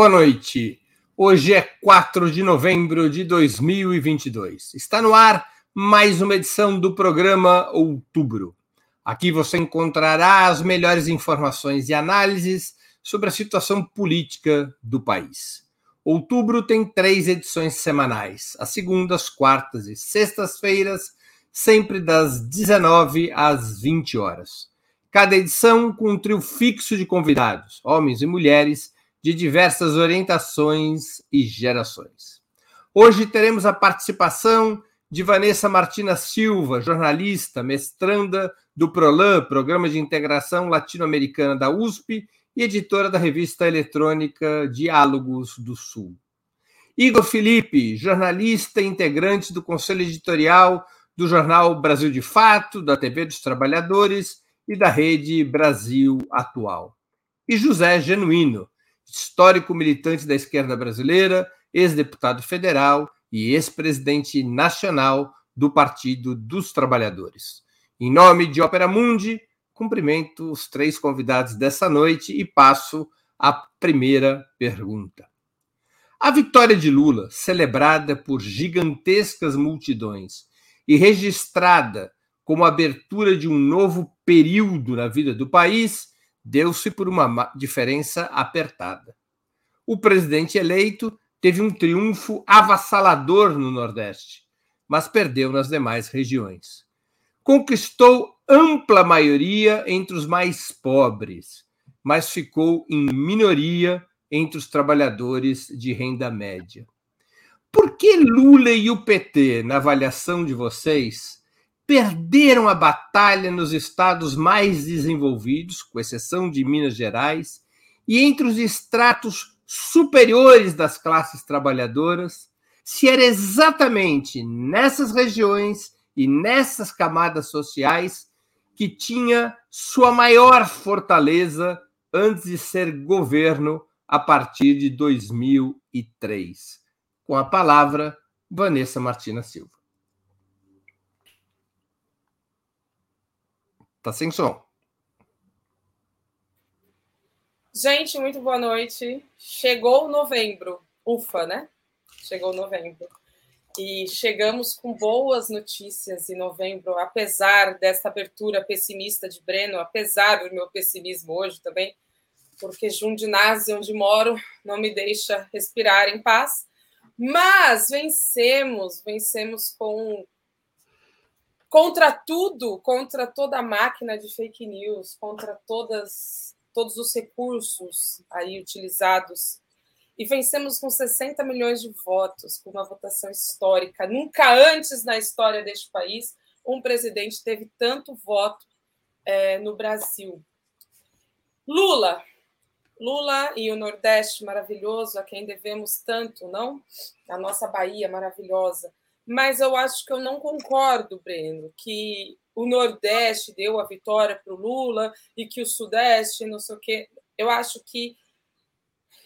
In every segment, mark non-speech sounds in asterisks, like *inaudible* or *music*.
Boa noite. Hoje é 4 de novembro de 2022. Está no ar mais uma edição do programa Outubro. Aqui você encontrará as melhores informações e análises sobre a situação política do país. Outubro tem três edições semanais, às segundas, quartas e sextas-feiras, sempre das 19 às 20 horas. Cada edição com um trio fixo de convidados, homens e mulheres de diversas orientações e gerações. Hoje teremos a participação de Vanessa Martina Silva, jornalista, mestranda do PROLAN, Programa de Integração Latino-Americana da USP, e editora da revista eletrônica Diálogos do Sul. Igor Felipe, jornalista e integrante do Conselho Editorial do jornal Brasil de Fato, da TV dos Trabalhadores e da Rede Brasil Atual. E José Genuíno, histórico militante da esquerda brasileira, ex-deputado federal e ex-presidente nacional do Partido dos Trabalhadores. Em nome de Ópera Mundi, cumprimento os três convidados dessa noite e passo à primeira pergunta. A vitória de Lula, celebrada por gigantescas multidões e registrada como abertura de um novo período na vida do país, deu-se por uma diferença apertada. O presidente eleito teve um triunfo avassalador no Nordeste, mas perdeu nas demais regiões. Conquistou ampla maioria entre os mais pobres, mas ficou em minoria entre os trabalhadores de renda média. Por que Lula e o PT, na avaliação de vocês, perderam a batalha nos estados mais desenvolvidos, com exceção de Minas Gerais, e entre os estratos superiores das classes trabalhadoras, se era exatamente nessas regiões e nessas camadas sociais que tinha sua maior fortaleza antes de ser governo a partir de 2003. Com a palavra, Vanessa Martina Silva. Tá sem som. Gente, muito boa noite. Chegou novembro. Ufa, né? Chegou novembro. E chegamos com boas notícias em novembro, apesar dessa abertura pessimista de Breno, apesar do meu pessimismo hoje também, porque Jundinase, onde moro, não me deixa respirar em paz. Mas vencemos, vencemos com contra tudo, contra toda a máquina de fake news, contra todas, todos os recursos aí utilizados. E vencemos com 60 milhões de votos, com uma votação histórica. Nunca antes na história deste país um presidente teve tanto voto é, no Brasil. Lula, Lula e o Nordeste maravilhoso, a quem devemos tanto, não? A nossa Bahia maravilhosa mas eu acho que eu não concordo, Breno, que o Nordeste deu a vitória para o Lula e que o Sudeste, não sei o quê. Eu acho que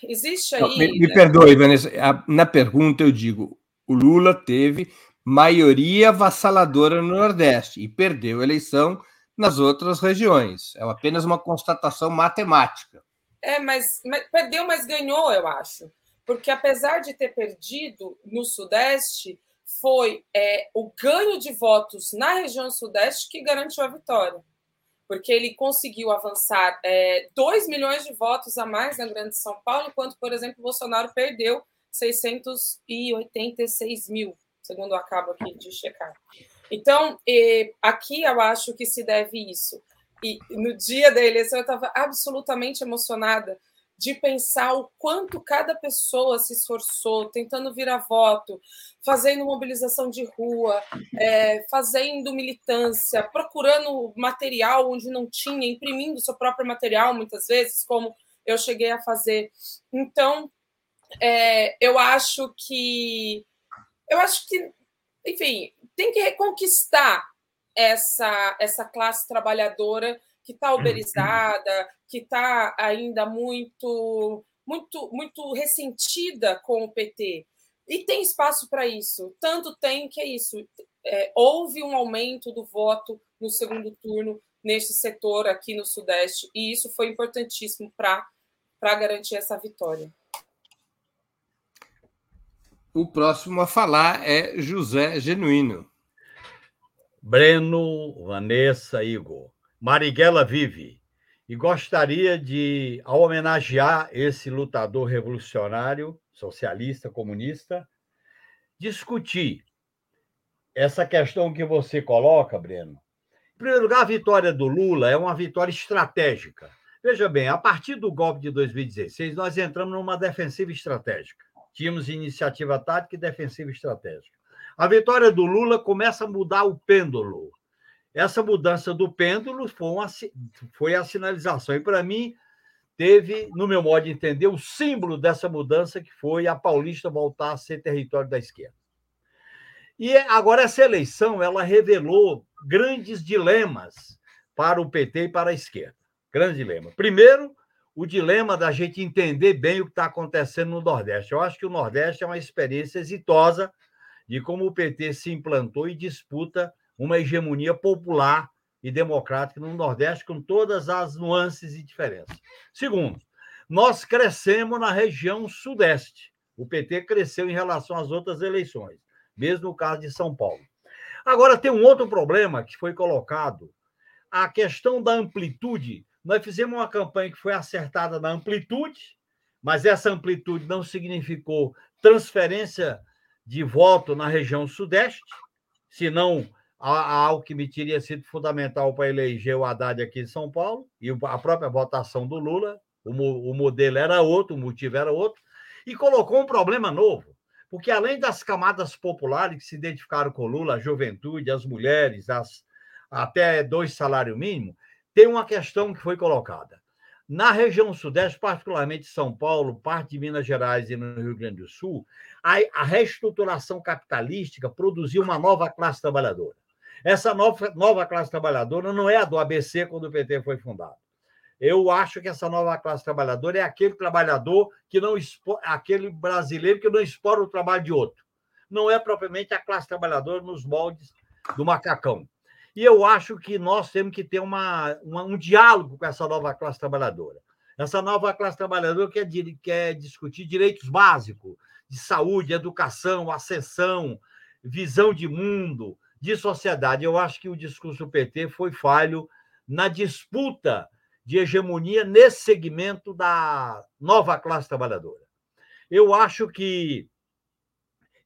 existe aí. me, me perdoe, Vanessa, na pergunta eu digo: o Lula teve maioria avassaladora no Nordeste e perdeu a eleição nas outras regiões. É apenas uma constatação matemática. É, mas, mas perdeu, mas ganhou, eu acho. Porque apesar de ter perdido no Sudeste, foi é, o ganho de votos na região Sudeste que garantiu a vitória. Porque ele conseguiu avançar é, 2 milhões de votos a mais na Grande São Paulo, enquanto, por exemplo, Bolsonaro perdeu 686 mil, segundo eu acabo aqui de checar. Então, aqui eu acho que se deve isso. E no dia da eleição eu estava absolutamente emocionada de pensar o quanto cada pessoa se esforçou, tentando virar voto, fazendo mobilização de rua, é, fazendo militância, procurando material onde não tinha, imprimindo seu próprio material, muitas vezes, como eu cheguei a fazer. Então, é, eu acho que. Eu acho que, enfim, tem que reconquistar essa, essa classe trabalhadora que está uhum. uberizada, que está ainda muito, muito, muito ressentida com o PT. E tem espaço para isso. Tanto tem que é isso. É, houve um aumento do voto no segundo turno neste setor aqui no Sudeste, e isso foi importantíssimo para garantir essa vitória. O próximo a falar é José Genuíno. Breno, Vanessa, Igor. Marighella vive e gostaria de, ao homenagear esse lutador revolucionário, socialista, comunista, discutir essa questão que você coloca, Breno. Em primeiro lugar, a vitória do Lula é uma vitória estratégica. Veja bem, a partir do golpe de 2016, nós entramos numa defensiva estratégica. Tínhamos iniciativa tática e defensiva estratégica. A vitória do Lula começa a mudar o pêndulo. Essa mudança do pêndulo foi, uma, foi a sinalização. E, para mim, teve, no meu modo de entender, o símbolo dessa mudança, que foi a Paulista voltar a ser território da esquerda. E agora essa eleição ela revelou grandes dilemas para o PT e para a esquerda. Grande dilema. Primeiro, o dilema da gente entender bem o que está acontecendo no Nordeste. Eu acho que o Nordeste é uma experiência exitosa de como o PT se implantou e disputa uma hegemonia popular e democrática no Nordeste, com todas as nuances e diferenças. Segundo, nós crescemos na região Sudeste. O PT cresceu em relação às outras eleições, mesmo no caso de São Paulo. Agora, tem um outro problema que foi colocado: a questão da amplitude nós fizemos uma campanha que foi acertada na amplitude, mas essa amplitude não significou transferência de voto na região sudeste, senão a Alckmin teria sido fundamental para eleger o Haddad aqui em São Paulo, e a própria votação do Lula, o, o modelo era outro, o motivo era outro, e colocou um problema novo, porque além das camadas populares que se identificaram com Lula, a juventude, as mulheres, as, até dois salários mínimos, tem uma questão que foi colocada. Na região sudeste, particularmente São Paulo, parte de Minas Gerais e no Rio Grande do Sul, a, reestruturação capitalística produziu uma nova classe trabalhadora. Essa nova, nova classe trabalhadora não é a do ABC quando o PT foi fundado. Eu acho que essa nova classe trabalhadora é aquele trabalhador que não aquele brasileiro que não explora o trabalho de outro. Não é propriamente a classe trabalhadora nos moldes do macacão. E eu acho que nós temos que ter uma, uma, um diálogo com essa nova classe trabalhadora. Essa nova classe trabalhadora quer, quer discutir direitos básicos de saúde, educação, ascensão, visão de mundo, de sociedade. Eu acho que o discurso do PT foi falho na disputa de hegemonia nesse segmento da nova classe trabalhadora. Eu acho que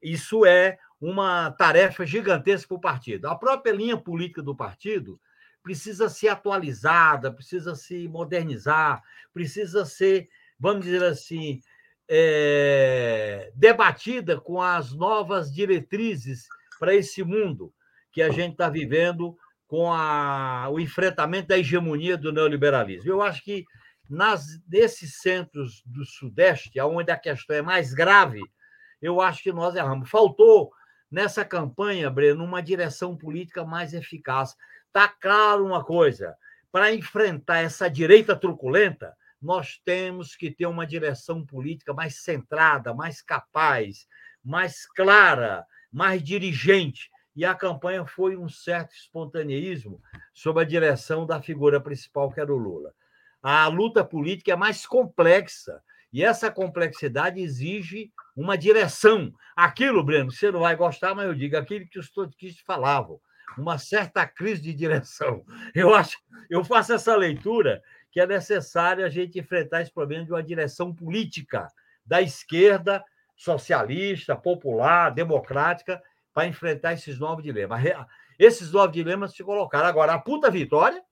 isso é uma tarefa gigantesca para o partido. A própria linha política do partido precisa ser atualizada, precisa se modernizar, precisa ser, vamos dizer assim, é, debatida com as novas diretrizes para esse mundo que a gente está vivendo com a, o enfrentamento da hegemonia do neoliberalismo. Eu acho que nas, nesses centros do Sudeste, onde a questão é mais grave, eu acho que nós erramos. Faltou nessa campanha, Breno, uma direção política mais eficaz. Está claro uma coisa: para enfrentar essa direita truculenta, nós temos que ter uma direção política mais centrada, mais capaz, mais clara, mais dirigente. E a campanha foi um certo espontaneísmo sob a direção da figura principal, que era o Lula. A luta política é mais complexa, e essa complexidade exige uma direção. Aquilo, Breno, você não vai gostar, mas eu digo aquilo que os todos falavam, uma certa crise de direção. *laughs* Eu acho, eu faço essa leitura que é necessário a gente enfrentar esse problema de uma direção política da esquerda, socialista, popular, democrática, para enfrentar esses novos dilemas. Esses novos dilemas se colocaram. Agora, a puta vitória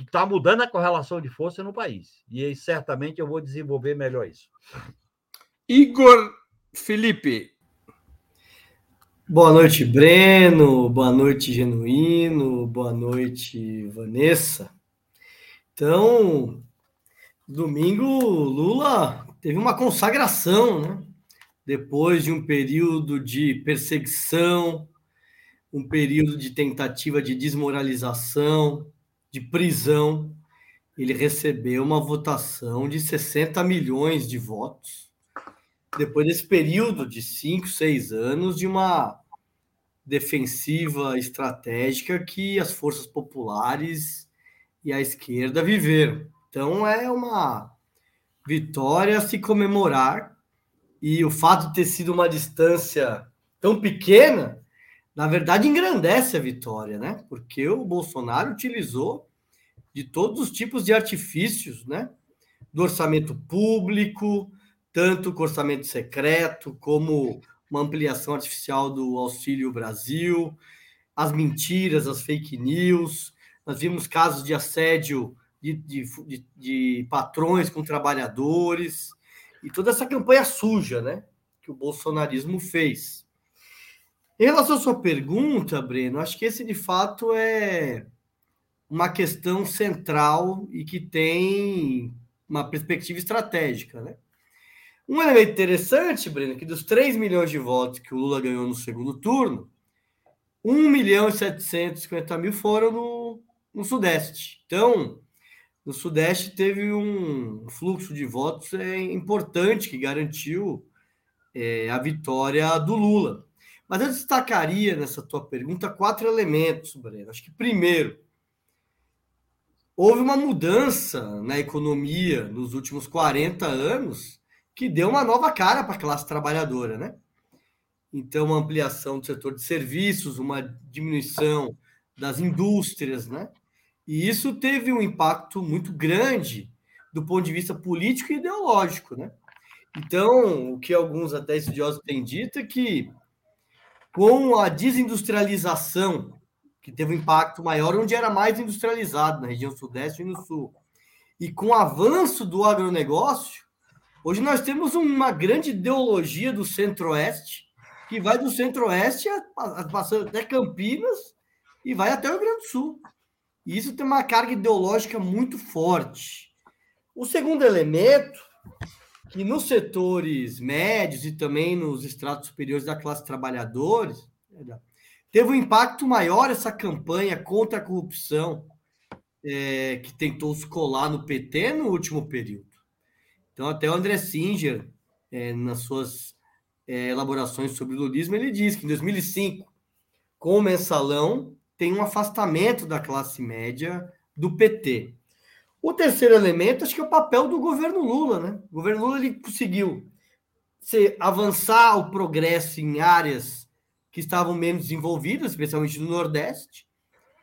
está mudando a correlação de força no país. E aí, certamente eu vou desenvolver melhor isso. Igor Felipe. Boa noite, Breno. Boa noite, Genuíno. Boa noite, Vanessa. Então, domingo, Lula teve uma consagração, né? Depois de um período de perseguição, um período de tentativa de desmoralização, de prisão, ele recebeu uma votação de 60 milhões de votos. Depois desse período de 5, 6 anos de uma defensiva estratégica que as forças populares e a esquerda viveram. Então é uma vitória a se comemorar E o fato de ter sido uma distância tão pequena, na verdade, engrandece a vitória, né? Porque o Bolsonaro utilizou de todos os tipos de artifícios, né? Do orçamento público, tanto com orçamento secreto, como uma ampliação artificial do Auxílio Brasil, as mentiras, as fake news. Nós vimos casos de assédio de, de, de, de patrões com trabalhadores e toda essa campanha suja, né? Que o bolsonarismo fez. Em relação à sua pergunta, Breno, acho que esse de fato é uma questão central e que tem uma perspectiva estratégica, né? Um elemento interessante, Breno, que dos 3 milhões de votos que o Lula ganhou no segundo turno, 1 milhão e 750 mil foram no, no Sudeste. Então, no Sudeste teve um fluxo de votos é, importante que garantiu é, a vitória do Lula. Mas eu destacaria nessa tua pergunta quatro elementos, Breno. Acho que, primeiro, houve uma mudança na economia nos últimos 40 anos que deu uma nova cara para a classe trabalhadora, né? Então, uma ampliação do setor de serviços, uma diminuição das indústrias, né? E isso teve um impacto muito grande do ponto de vista político e ideológico, né? Então, o que alguns até estudiosos têm dito é que com a desindustrialização, que teve um impacto maior onde era mais industrializado, na região sudeste e no sul, e com o avanço do agronegócio, hoje nós temos uma grande ideologia do centro-oeste, que vai do centro-oeste, passando até Campinas e vai até o Rio Grande do Sul. E isso tem uma carga ideológica muito forte. O segundo elemento que nos setores médios e também nos estratos superiores da classe trabalhadores, teve um impacto maior essa campanha contra a corrupção é, que tentou se colar no PT no último período. Então, até o André Singer, é, nas suas é, elaborações sobre o lulismo, ele diz que em 2005, com o mensalão, tem um afastamento da classe média do PT. O terceiro elemento, acho que é o papel do governo Lula, né? O governo Lula ele conseguiu se avançar o progresso em áreas que estavam menos desenvolvidas, especialmente no Nordeste.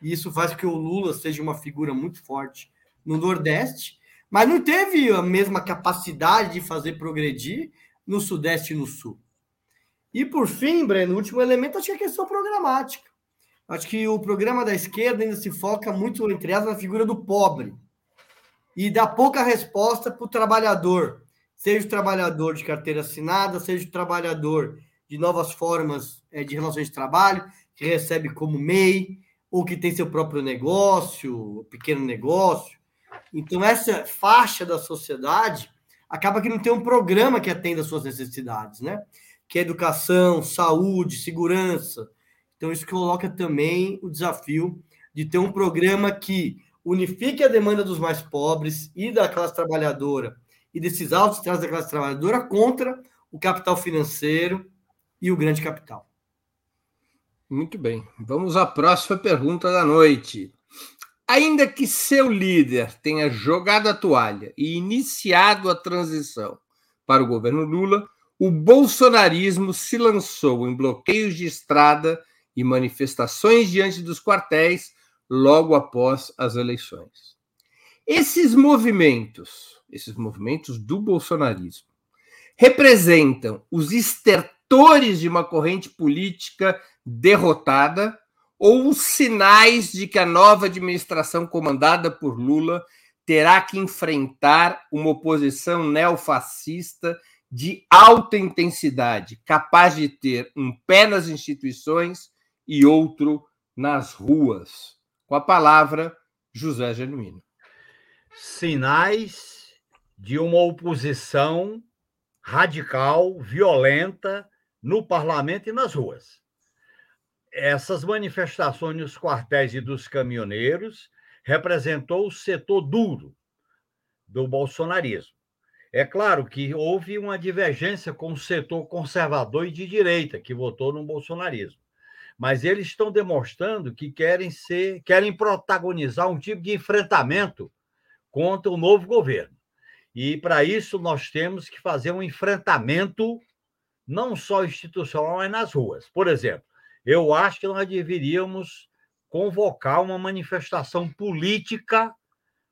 E isso faz com que o Lula seja uma figura muito forte no Nordeste, mas não teve a mesma capacidade de fazer progredir no Sudeste e no Sul. E por fim, Breno, o último elemento acho que é a questão programática. Acho que o programa da esquerda ainda se foca muito, entre aspas, na figura do pobre e dá pouca resposta para o trabalhador, seja o trabalhador de carteira assinada, seja o trabalhador de novas formas é, de relações de trabalho, que recebe como MEI, ou que tem seu próprio negócio, pequeno negócio. Então, essa faixa da sociedade acaba que não tem um programa que atenda às suas necessidades, né? Que é educação, saúde, segurança. Então, isso coloca também o desafio de ter um programa que unifique a demanda dos mais pobres e da classe trabalhadora e desses altos estratos da classe trabalhadora contra o capital financeiro e o grande capital. Muito bem. Vamos à próxima pergunta da noite. Ainda que seu líder tenha jogado a toalha e iniciado a transição para o governo Lula, o bolsonarismo se lançou em bloqueios de estrada e manifestações diante dos quartéis logo após as eleições. Esses movimentos, esses movimentos do bolsonarismo, representam os estertores de uma corrente política derrotada ou os sinais de que a nova administração comandada por Lula terá que enfrentar uma oposição neofascista de alta intensidade, capaz de ter um pé nas instituições e outro nas ruas. Com a palavra, José Genuíno. Sinais de uma oposição radical, violenta, no parlamento e nas ruas. Essas manifestações nos quartéis e dos caminhoneiros representou o setor duro do bolsonarismo. É claro que houve uma divergência com o setor conservador e de direita que votou no bolsonarismo mas eles estão demonstrando que querem ser, querem protagonizar um tipo de enfrentamento contra o novo governo. E para isso nós temos que fazer um enfrentamento não só institucional, mas nas ruas. Por exemplo, eu acho que nós deveríamos convocar uma manifestação política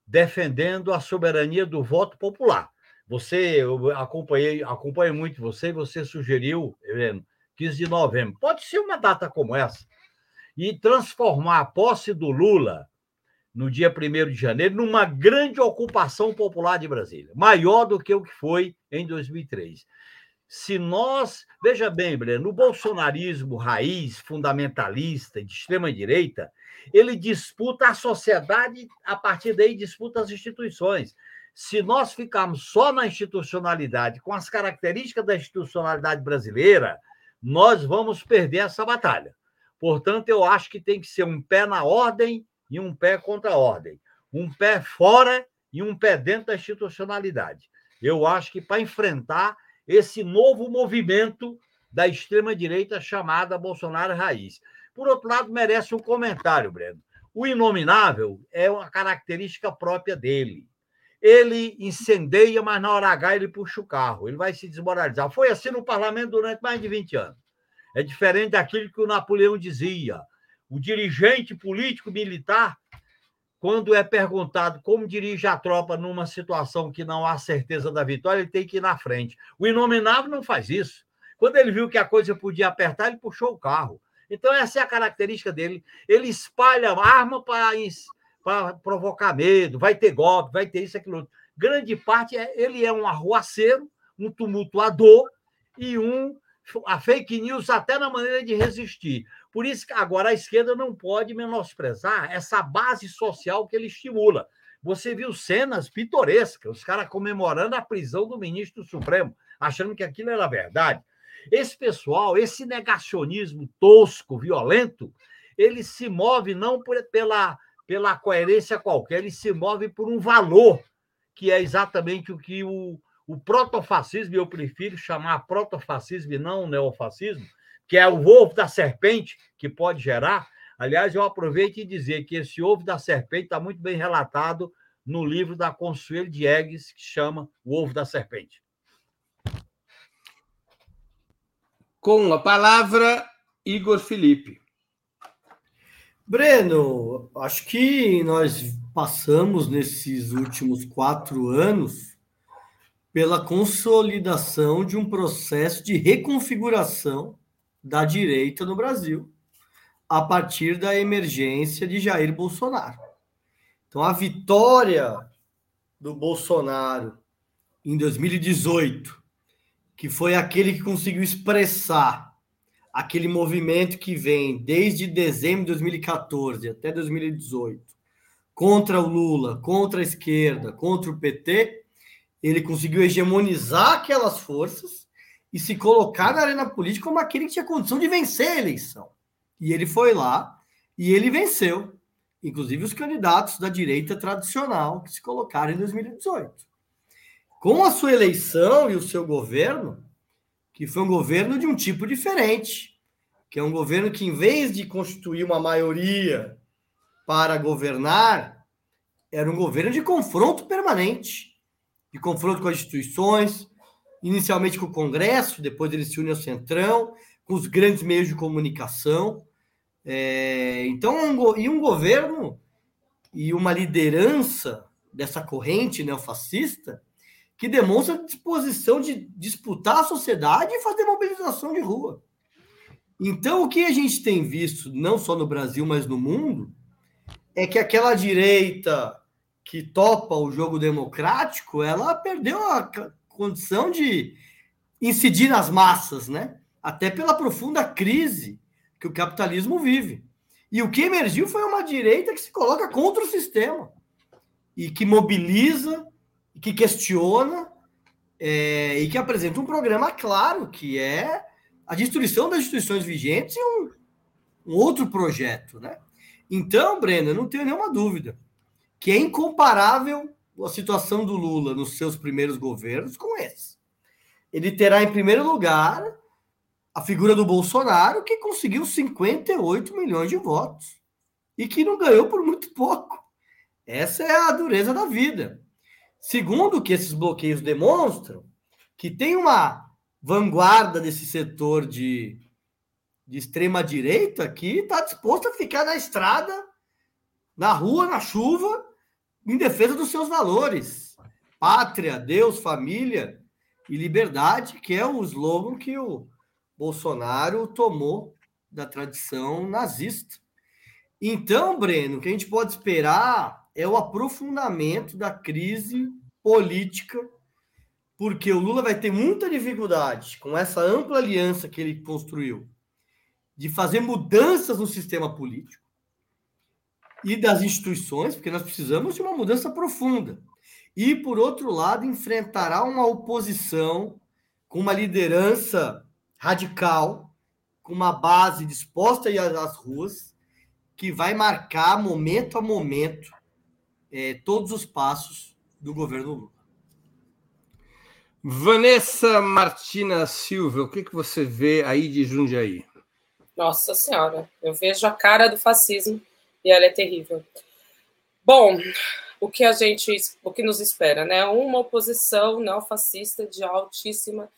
defendendo a soberania do voto popular. Você, eu acompanhei, acompanhei muito você, você sugeriu, Heleno, 15 de novembro. Pode ser uma data como essa. E transformar a posse do Lula no dia 1 de janeiro numa grande ocupação popular de Brasília, maior do que o que foi em 2003 se nós. Veja bem, Breno, o bolsonarismo raiz, fundamentalista, de extrema-direita, ele disputa a sociedade, a partir daí disputa as instituições. Se nós ficarmos só na institucionalidade, com as características da institucionalidade brasileira, nós vamos perder essa batalha. Portanto, eu acho que tem que ser um pé na ordem e um pé contra a ordem. Um pé fora e um pé dentro da institucionalidade. Eu acho que para enfrentar esse novo movimento da extrema-direita chamada Bolsonaro Raiz. Por outro lado, merece um comentário, Breno. O inominável é uma característica própria dele. Ele incendeia, mas na hora H ele puxa o carro, ele vai se desmoralizar. Foi assim no parlamento durante mais de 20 anos. É diferente daquilo que o Napoleão dizia. O dirigente político militar quando é perguntado como dirige a tropa numa situação que não há certeza da vitória, ele tem que ir na frente. O inominável não faz isso. Quando ele viu que a coisa podia apertar, ele puxou o carro. Então, essa é a característica dele. Ele espalha arma para, para provocar medo, vai ter golpe, vai ter isso, aquilo. Grande parte, é, ele é um arruaceiro, um tumultuador e um a fake news até na maneira de resistir. Por isso que agora a esquerda não pode menosprezar essa base social que ele estimula. Você viu cenas pitorescas, os caras comemorando a prisão do ministro Supremo, achando que aquilo era verdade. Esse pessoal, esse negacionismo tosco, violento, ele se move não por, pela, pela coerência qualquer, ele se move por um valor, que é exatamente o que o, o protofascismo, eu prefiro chamar protofascismo e não neofascismo, que é o ovo da serpente que pode gerar. Aliás, eu aproveito e dizer que esse ovo da serpente está muito bem relatado no livro da Consuelo Diegues, que chama O Ovo da Serpente. Com a palavra, Igor Felipe. Breno, acho que nós passamos nesses últimos quatro anos pela consolidação de um processo de reconfiguração da direita no Brasil, a partir da emergência de Jair Bolsonaro. Então, a vitória do Bolsonaro em 2018, que foi aquele que conseguiu expressar aquele movimento que vem desde dezembro de 2014 até 2018 contra o Lula, contra a esquerda, contra o PT, ele conseguiu hegemonizar aquelas forças e se colocar na arena política como aquele que tinha condição de vencer a eleição. E ele foi lá e ele venceu, inclusive os candidatos da direita tradicional que se colocaram em 2018. Com a sua eleição e o seu governo, que foi um governo de um tipo diferente, que é um governo que, em vez de constituir uma maioria para governar, era um governo de confronto permanente de confronto com as instituições, inicialmente com o Congresso, depois ele se une ao Centrão, com os grandes meios de comunicação. É, então, um, e um governo e uma liderança dessa corrente neofascista que demonstra disposição de disputar a sociedade e fazer mobilização de rua. Então, o que a gente tem visto, não só no Brasil, mas no mundo, é que aquela direita que topa o jogo democrático, ela perdeu a condição de incidir nas massas, né? Até pela profunda crise que o capitalismo vive. E o que emergiu foi uma direita que se coloca contra o sistema e que mobiliza, que questiona é, e que apresenta um programa claro, que é a destruição das instituições vigentes e um, um outro projeto, né? Então, Breno, não tenho nenhuma dúvida que é incomparável a situação do Lula nos seus primeiros governos com esse. Ele terá, em primeiro lugar, a figura do Bolsonaro, que conseguiu 58 milhões de votos e que não ganhou por muito pouco. Essa é a dureza da vida. Segundo, que esses bloqueios demonstram que tem uma vanguarda desse setor de, de extrema direita que está disposto a ficar na estrada, na rua, na chuva, em defesa dos seus valores. Pátria, Deus, família e liberdade, que é o slogan que o Bolsonaro tomou da tradição nazista. Então, Breno, o que a gente pode esperar é o aprofundamento da crise política, porque o Lula vai ter muita dificuldade com essa ampla aliança que ele construiu de fazer mudanças no sistema político e das instituições, porque nós precisamos de uma mudança profunda. E, por outro lado, enfrentará uma oposição com uma liderança radical, com uma base disposta a ir às ruas, que vai marcar momento a momento é, todos os passos do governo Lula. Vanessa Martina Silva, o que, que você vê aí de Jundiaí? Nossa Senhora, eu vejo a cara do fascismo e ela é terrível. Bom, o que a gente, o que nos espera, né? Uma oposição neofascista de altíssima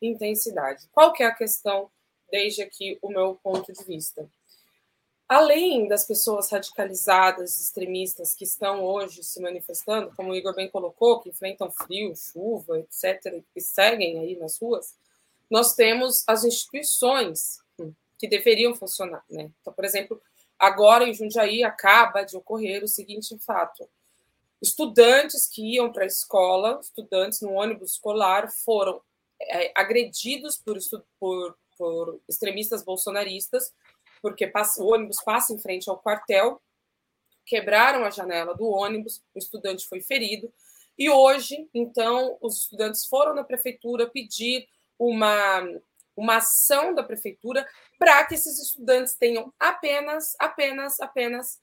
intensidade. Qual que é a questão, desde aqui o meu ponto de vista? Além das pessoas radicalizadas, extremistas que estão hoje se manifestando, como o Igor bem colocou, que enfrentam frio, chuva, etc., e seguem aí nas ruas, nós temos as instituições que deveriam funcionar. Né? Então, por exemplo, agora em Jundiaí acaba de ocorrer o seguinte fato: estudantes que iam para a escola, estudantes no ônibus escolar, foram é, agredidos por, por, por extremistas bolsonaristas porque passa, o ônibus passa em frente ao quartel, quebraram a janela do ônibus, o estudante foi ferido, e hoje, então, os estudantes foram na prefeitura pedir uma, uma ação da prefeitura para que esses estudantes tenham apenas, apenas, apenas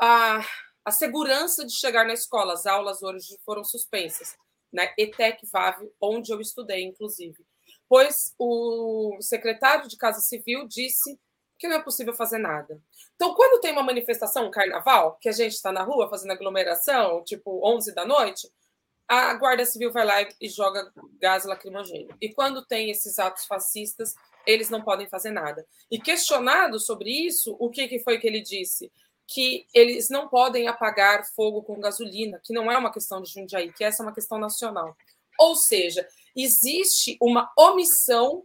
a, a segurança de chegar na escola. As aulas hoje foram suspensas, né? ETEC VAV, onde eu estudei, inclusive. Pois o secretário de Casa Civil disse que não é possível fazer nada. Então, quando tem uma manifestação, um carnaval, que a gente está na rua fazendo aglomeração, tipo 11 da noite, a Guarda Civil vai lá e joga gás lacrimogêneo. E quando tem esses atos fascistas, eles não podem fazer nada. E questionado sobre isso, o que, que foi que ele disse? Que eles não podem apagar fogo com gasolina, que não é uma questão de Jundiaí, que essa é uma questão nacional. Ou seja, existe uma omissão,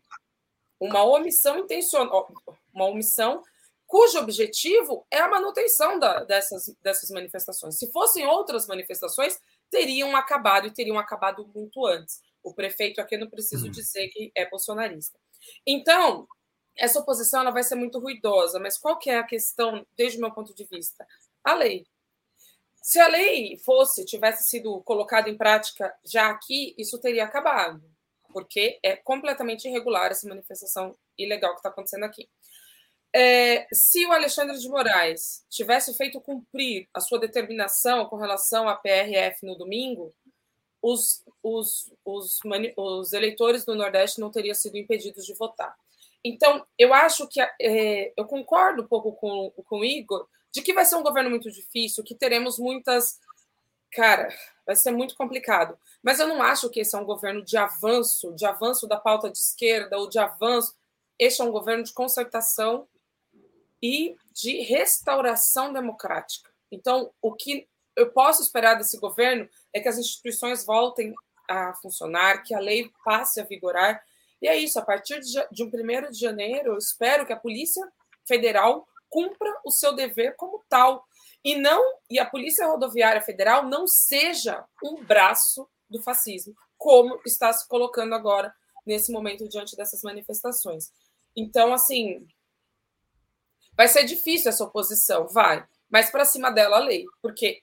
uma omissão intencional, uma omissão cujo objetivo é a manutenção da, dessas, dessas manifestações. Se fossem outras manifestações, teriam acabado e teriam acabado muito antes. O prefeito aqui não preciso uhum. dizer que é bolsonarista. Então, essa oposição ela vai ser muito ruidosa, mas qual que é a questão, desde o meu ponto de vista? A lei. Se a lei fosse, tivesse sido colocada em prática já aqui, isso teria acabado, porque é completamente irregular essa manifestação ilegal que está acontecendo aqui. É, se o Alexandre de Moraes tivesse feito cumprir a sua determinação com relação à PRF no domingo, os, os, os, os eleitores do Nordeste não teriam sido impedidos de votar. Então, eu acho que é, eu concordo um pouco com, com o Igor de que vai ser um governo muito difícil, que teremos muitas. Cara, vai ser muito complicado. Mas eu não acho que esse é um governo de avanço, de avanço da pauta de esquerda ou de avanço. Este é um governo de concertação e de restauração democrática. Então, o que eu posso esperar desse governo é que as instituições voltem a funcionar, que a lei passe a vigorar. E é isso, a partir de um 1 de janeiro, eu espero que a Polícia Federal cumpra o seu dever como tal. E não e a Polícia Rodoviária Federal não seja um braço do fascismo, como está se colocando agora nesse momento diante dessas manifestações. Então, assim, Vai ser difícil essa oposição, vai, mas para cima dela a lei, porque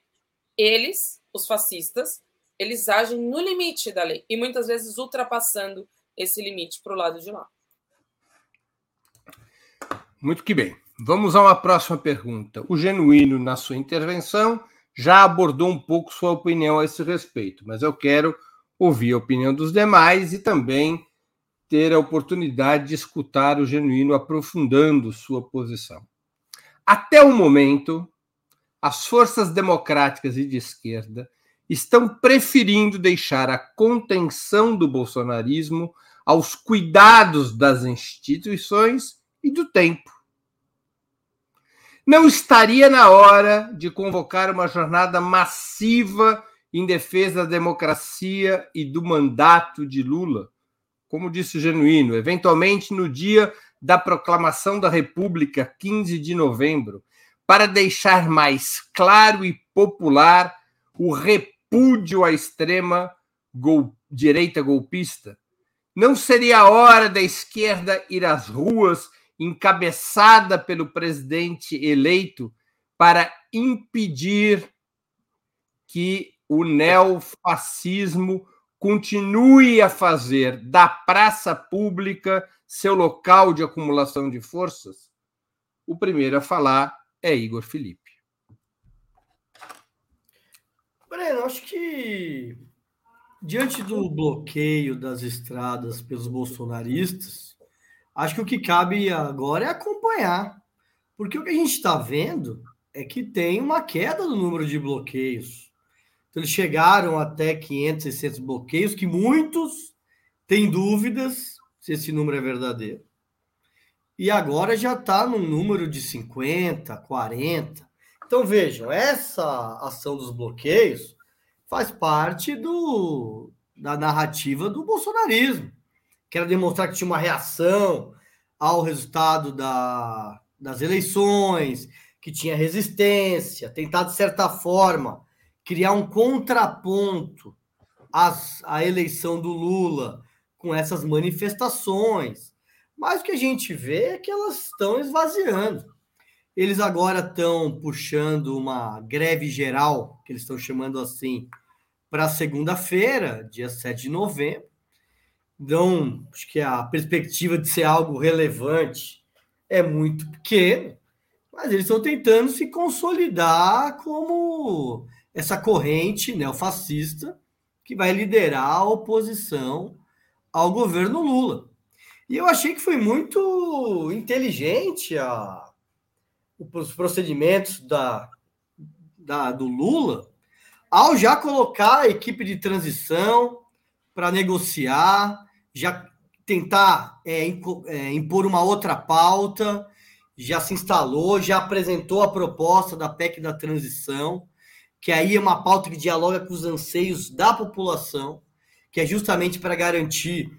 eles, os fascistas, eles agem no limite da lei e muitas vezes ultrapassando esse limite para o lado de lá. Muito que bem. Vamos a uma próxima pergunta. O Genuíno, na sua intervenção, já abordou um pouco sua opinião a esse respeito, mas eu quero ouvir a opinião dos demais e também ter a oportunidade de escutar o genuíno aprofundando sua posição. Até o momento, as forças democráticas e de esquerda estão preferindo deixar a contenção do bolsonarismo aos cuidados das instituições e do tempo. Não estaria na hora de convocar uma jornada massiva em defesa da democracia e do mandato de Lula? Como disse Genuíno, eventualmente no dia da proclamação da República, 15 de novembro, para deixar mais claro e popular o repúdio à extrema gol direita golpista? Não seria a hora da esquerda ir às ruas, encabeçada pelo presidente eleito, para impedir que o neofascismo continue a fazer da praça pública seu local de acumulação de forças? O primeiro a falar é Igor Felipe. Breno, acho que diante do bloqueio das estradas pelos bolsonaristas, acho que o que cabe agora é acompanhar. Porque o que a gente está vendo é que tem uma queda no número de bloqueios. Então, eles chegaram até 500, 600 bloqueios, que muitos têm dúvidas se esse número é verdadeiro. E agora já está num número de 50, 40. Então vejam, essa ação dos bloqueios faz parte do, da narrativa do bolsonarismo. Quer demonstrar que tinha uma reação ao resultado da, das eleições, que tinha resistência, tentar, de certa forma, criar um contraponto às, à eleição do Lula com essas manifestações. Mas o que a gente vê é que elas estão esvaziando. Eles agora estão puxando uma greve geral, que eles estão chamando assim, para segunda-feira, dia 7 de novembro. Então, acho que a perspectiva de ser algo relevante é muito pequena, mas eles estão tentando se consolidar como essa corrente neofascista que vai liderar a oposição ao governo Lula. E eu achei que foi muito inteligente a, os procedimentos da, da, do Lula ao já colocar a equipe de transição para negociar, já tentar é, é, impor uma outra pauta, já se instalou, já apresentou a proposta da PEC da transição, que aí é uma pauta que dialoga com os anseios da população, que é justamente para garantir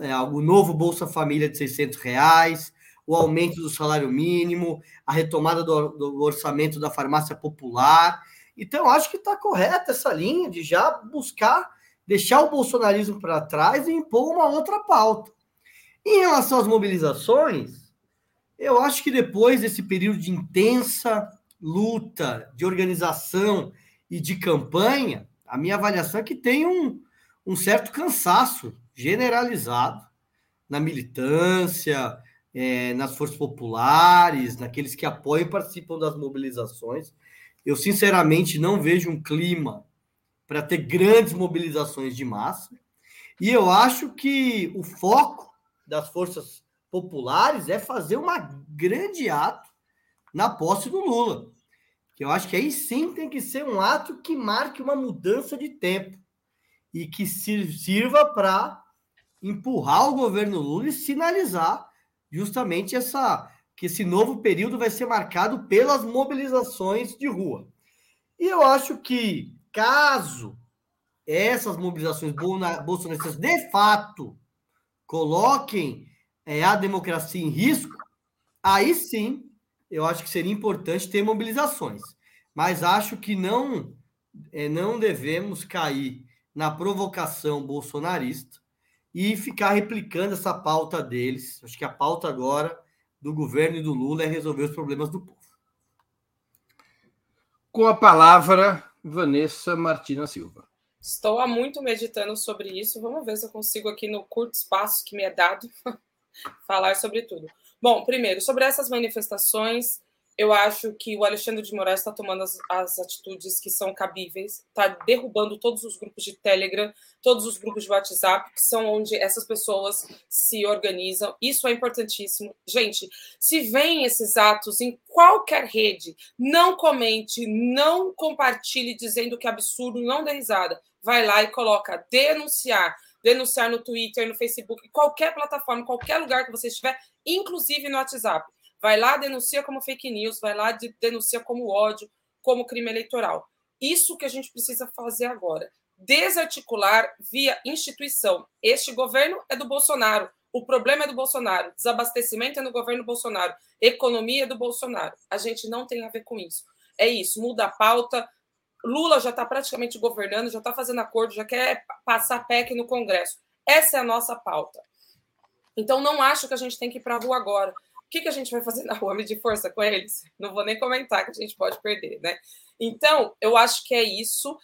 é, o novo Bolsa Família de 600 reais, o aumento do salário mínimo, a retomada do, do orçamento da farmácia popular. Então, acho que está correta essa linha de já buscar deixar o bolsonarismo para trás e impor uma outra pauta. Em relação às mobilizações, eu acho que depois desse período de intensa luta, de organização e de campanha, a minha avaliação é que tem um, um certo cansaço generalizado na militância, é, nas forças populares, naqueles que apoiam e participam das mobilizações. Eu, sinceramente, não vejo um clima para ter grandes mobilizações de massa. E eu acho que o foco das forças populares é fazer uma grande ato na posse do Lula. Que eu acho que aí sim tem que ser um ato que marque uma mudança de tempo e que sirva para empurrar o governo Lula e sinalizar justamente essa que esse novo período vai ser marcado pelas mobilizações de rua. E eu acho que caso essas mobilizações bolsonaristas de fato coloquem é, a democracia em risco, aí sim eu acho que seria importante ter mobilizações. Mas acho que não, é, não devemos cair na provocação bolsonarista e ficar replicando essa pauta deles. Acho que a pauta agora do governo e do Lula é resolver os problemas do povo. Com a palavra, Vanessa Martina Silva. Estou há muito meditando sobre isso. Vamos ver se eu consigo, aqui no curto espaço que me é dado, *laughs* falar sobre tudo. Bom, primeiro, sobre essas manifestações, eu acho que o Alexandre de Moraes está tomando as, as, atitudes que são cabíveis, está derrubando todos os grupos de Telegram, todos os grupos de WhatsApp, que são onde essas pessoas se organizam. Isso é importantíssimo. Gente, se vem esses atos em qualquer rede, não comente, não compartilhe dizendo que é absurdo, não dê risada. Vai lá e coloca denunciar denunciar no Twitter, no Facebook, qualquer plataforma, qualquer lugar que você estiver, inclusive no WhatsApp. Vai lá, denuncia como fake news, vai lá, denuncia como ódio, como crime eleitoral. Isso que a gente precisa fazer agora. Desarticular via instituição. Este governo é do Bolsonaro. O problema é do Bolsonaro. Desabastecimento é no governo Bolsonaro. Economia é do Bolsonaro. A gente não tem a ver com isso. É isso. Muda a pauta. Lula já está praticamente governando, já está fazendo acordo, já quer passar PEC no Congresso. Essa é a nossa pauta. Então, não acho que a gente tem que ir para a rua agora. O que, que a gente vai fazer na rua? Medir força com eles? Não vou nem comentar que a gente pode perder, né? Então, eu acho que é isso.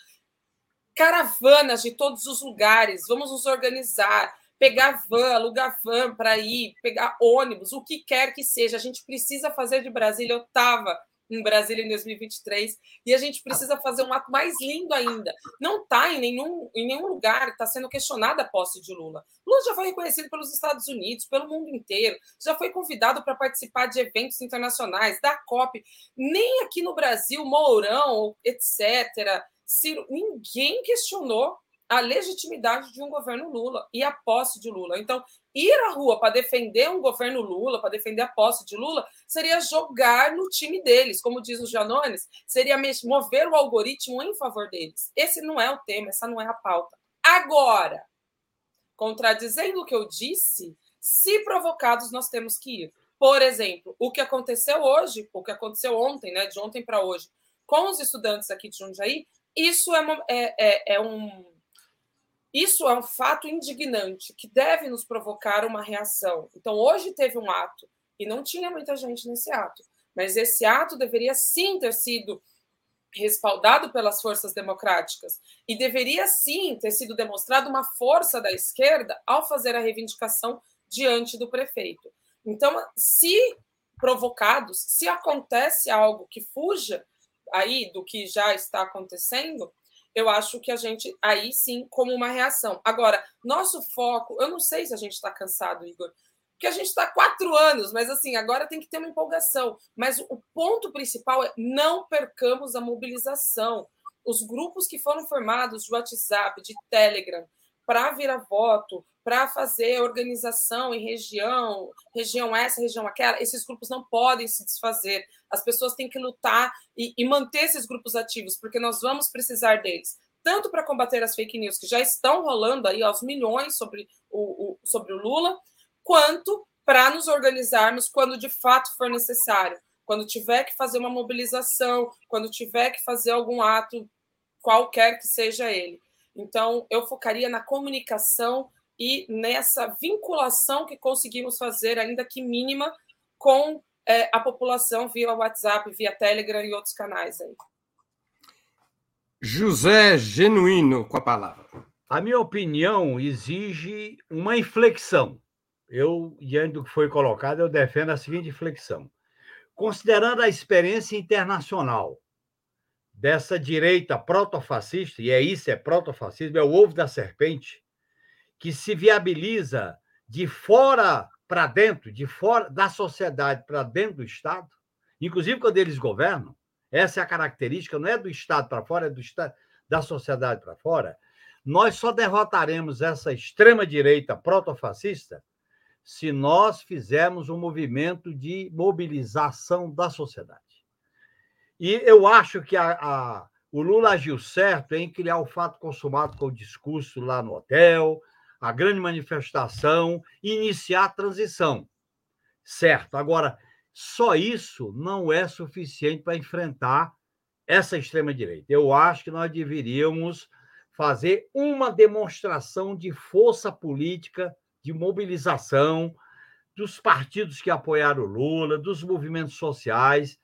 Caravanas de todos os lugares, vamos nos organizar, pegar van, alugar van para ir, pegar ônibus, o que quer que seja. A gente precisa fazer de Brasília. Eu estava em Brasília em 2023 e a gente precisa fazer um ato mais lindo ainda. Não está em nenhum, em nenhum lugar está sendo questionada a posse de Lula. Lula já foi reconhecido pelos Estados Unidos, pelo mundo inteiro, já foi convidado para participar de eventos internacionais, da COP. Nem aqui no Brasil, Mourão, etc. Ciro, ninguém questionou a legitimidade de um governo Lula e a posse de Lula. Então, ir à rua para defender um governo Lula, para defender a posse de Lula, seria jogar no time deles, como diz o Janones, seria mover o algoritmo em favor deles. Esse não é o tema, essa não é a pauta. Agora, contradizendo o que eu disse, se provocados, nós temos que ir. Por exemplo, o que aconteceu hoje, o que aconteceu ontem, né, de ontem para hoje, com os estudantes aqui de Jundiaí, isso é, uma, é, é, é um isso é um fato indignante que deve nos provocar uma reação. Então, hoje teve um ato, e não tinha muita gente nesse ato, mas esse ato deveria sim ter sido respaldado pelas forças democráticas e deveria sim ter sido demonstrado uma força da esquerda ao fazer a reivindicação diante do prefeito. Então, se provocados, se acontece algo que fuja aí do que já está acontecendo, eu acho que a gente, aí sim, como uma reação. Agora, nosso foco, eu não sei se a gente está cansado, Igor, porque a gente está quatro anos, mas assim, agora tem que ter uma empolgação. Mas o ponto principal é não percamos a mobilização. Os grupos que foram formados de WhatsApp, de Telegram, para virar voto, para fazer organização em região, região essa, região aquela, esses grupos não podem se desfazer. As pessoas têm que lutar e, e manter esses grupos ativos, porque nós vamos precisar deles, tanto para combater as fake news que já estão rolando aí aos milhões sobre o, o sobre o Lula, quanto para nos organizarmos quando de fato for necessário, quando tiver que fazer uma mobilização, quando tiver que fazer algum ato, qualquer que seja ele. Então, eu focaria na comunicação e nessa vinculação que conseguimos fazer, ainda que mínima, com é, a população via WhatsApp, via Telegram e outros canais aí. José Genuíno, com a palavra. A minha opinião exige uma inflexão. Eu, diante do que foi colocado, eu defendo a seguinte inflexão. Considerando a experiência internacional dessa direita protofascista, e é isso, é protofascismo, é o ovo da serpente, que se viabiliza de fora para dentro, de fora da sociedade para dentro do Estado, inclusive quando eles governam, essa é a característica, não é do Estado para fora, é do Estado, da sociedade para fora. Nós só derrotaremos essa extrema-direita protofascista se nós fizermos um movimento de mobilização da sociedade. E eu acho que a, a, o Lula agiu certo em criar o fato consumado com o discurso lá no hotel, a grande manifestação iniciar a transição. Certo. Agora, só isso não é suficiente para enfrentar essa extrema-direita. Eu acho que nós deveríamos fazer uma demonstração de força política, de mobilização dos partidos que apoiaram o Lula, dos movimentos sociais,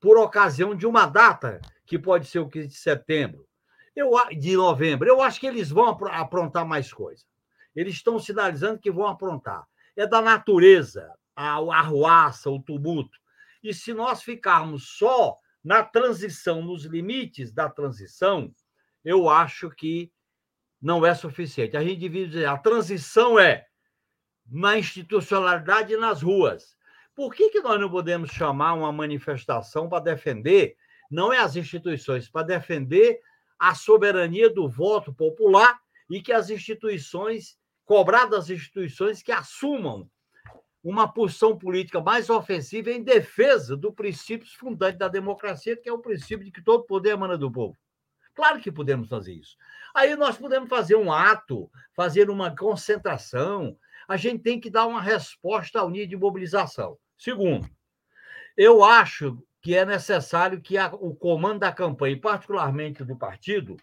por ocasião de uma data que pode ser o 15 de setembro, eu, de novembro. Eu acho que eles vão aprontar mais coisa. Eles estão sinalizando que vão aprontar. É da natureza a arruaça, o tumulto. E se nós ficarmos só na transição, nos limites da transição, eu acho que não é suficiente. A gente devia dizer, a transição é na institucionalidade e nas ruas. Por que, que nós não podemos chamar uma manifestação para defender, não é as instituições, para defender a soberania do voto popular e que as instituições, cobrar das instituições que assumam uma posição política mais ofensiva em defesa do princípio fundante da democracia, que é o princípio de que todo poder emana do povo. Claro que podemos fazer isso. Aí nós podemos fazer um ato, fazer uma concentração. A gente tem que dar uma resposta ao nível de mobilização. Segundo, eu acho que é necessário que a, o comando da campanha, particularmente do partido,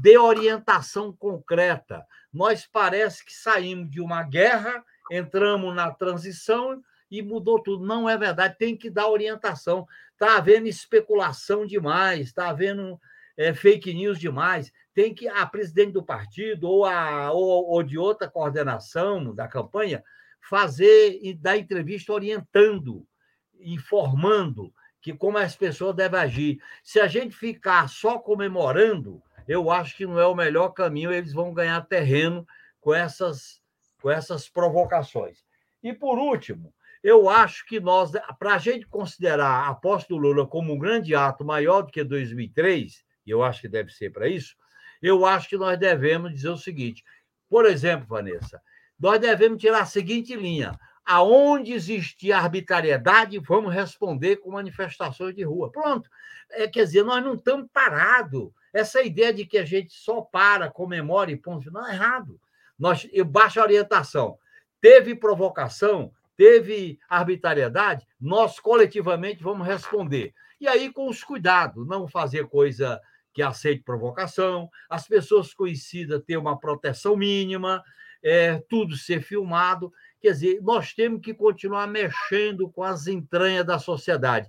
dê orientação concreta. Nós parece que saímos de uma guerra, entramos na transição e mudou tudo. Não é verdade, tem que dar orientação. Está havendo especulação demais, está havendo é, fake news demais. Tem que a presidente do partido ou, a, ou, ou de outra coordenação da campanha fazer e dar entrevista orientando, informando que como as pessoas devem agir. Se a gente ficar só comemorando, eu acho que não é o melhor caminho, eles vão ganhar terreno com essas, com essas provocações. E, por último, eu acho que nós, para a gente considerar a posse do Lula como um grande ato maior do que 2003, e eu acho que deve ser para isso, eu acho que nós devemos dizer o seguinte: por exemplo, Vanessa, nós devemos tirar a seguinte linha: aonde existir arbitrariedade, vamos responder com manifestações de rua. Pronto. É, quer dizer, nós não estamos parados. Essa ideia de que a gente só para, comemora e ponto final é errado. Nós, eu baixo a orientação. Teve provocação, teve arbitrariedade, nós coletivamente vamos responder. E aí, com os cuidados, não fazer coisa que aceite provocação, as pessoas conhecidas ter uma proteção mínima, é, tudo ser filmado. Quer dizer, nós temos que continuar mexendo com as entranhas da sociedade.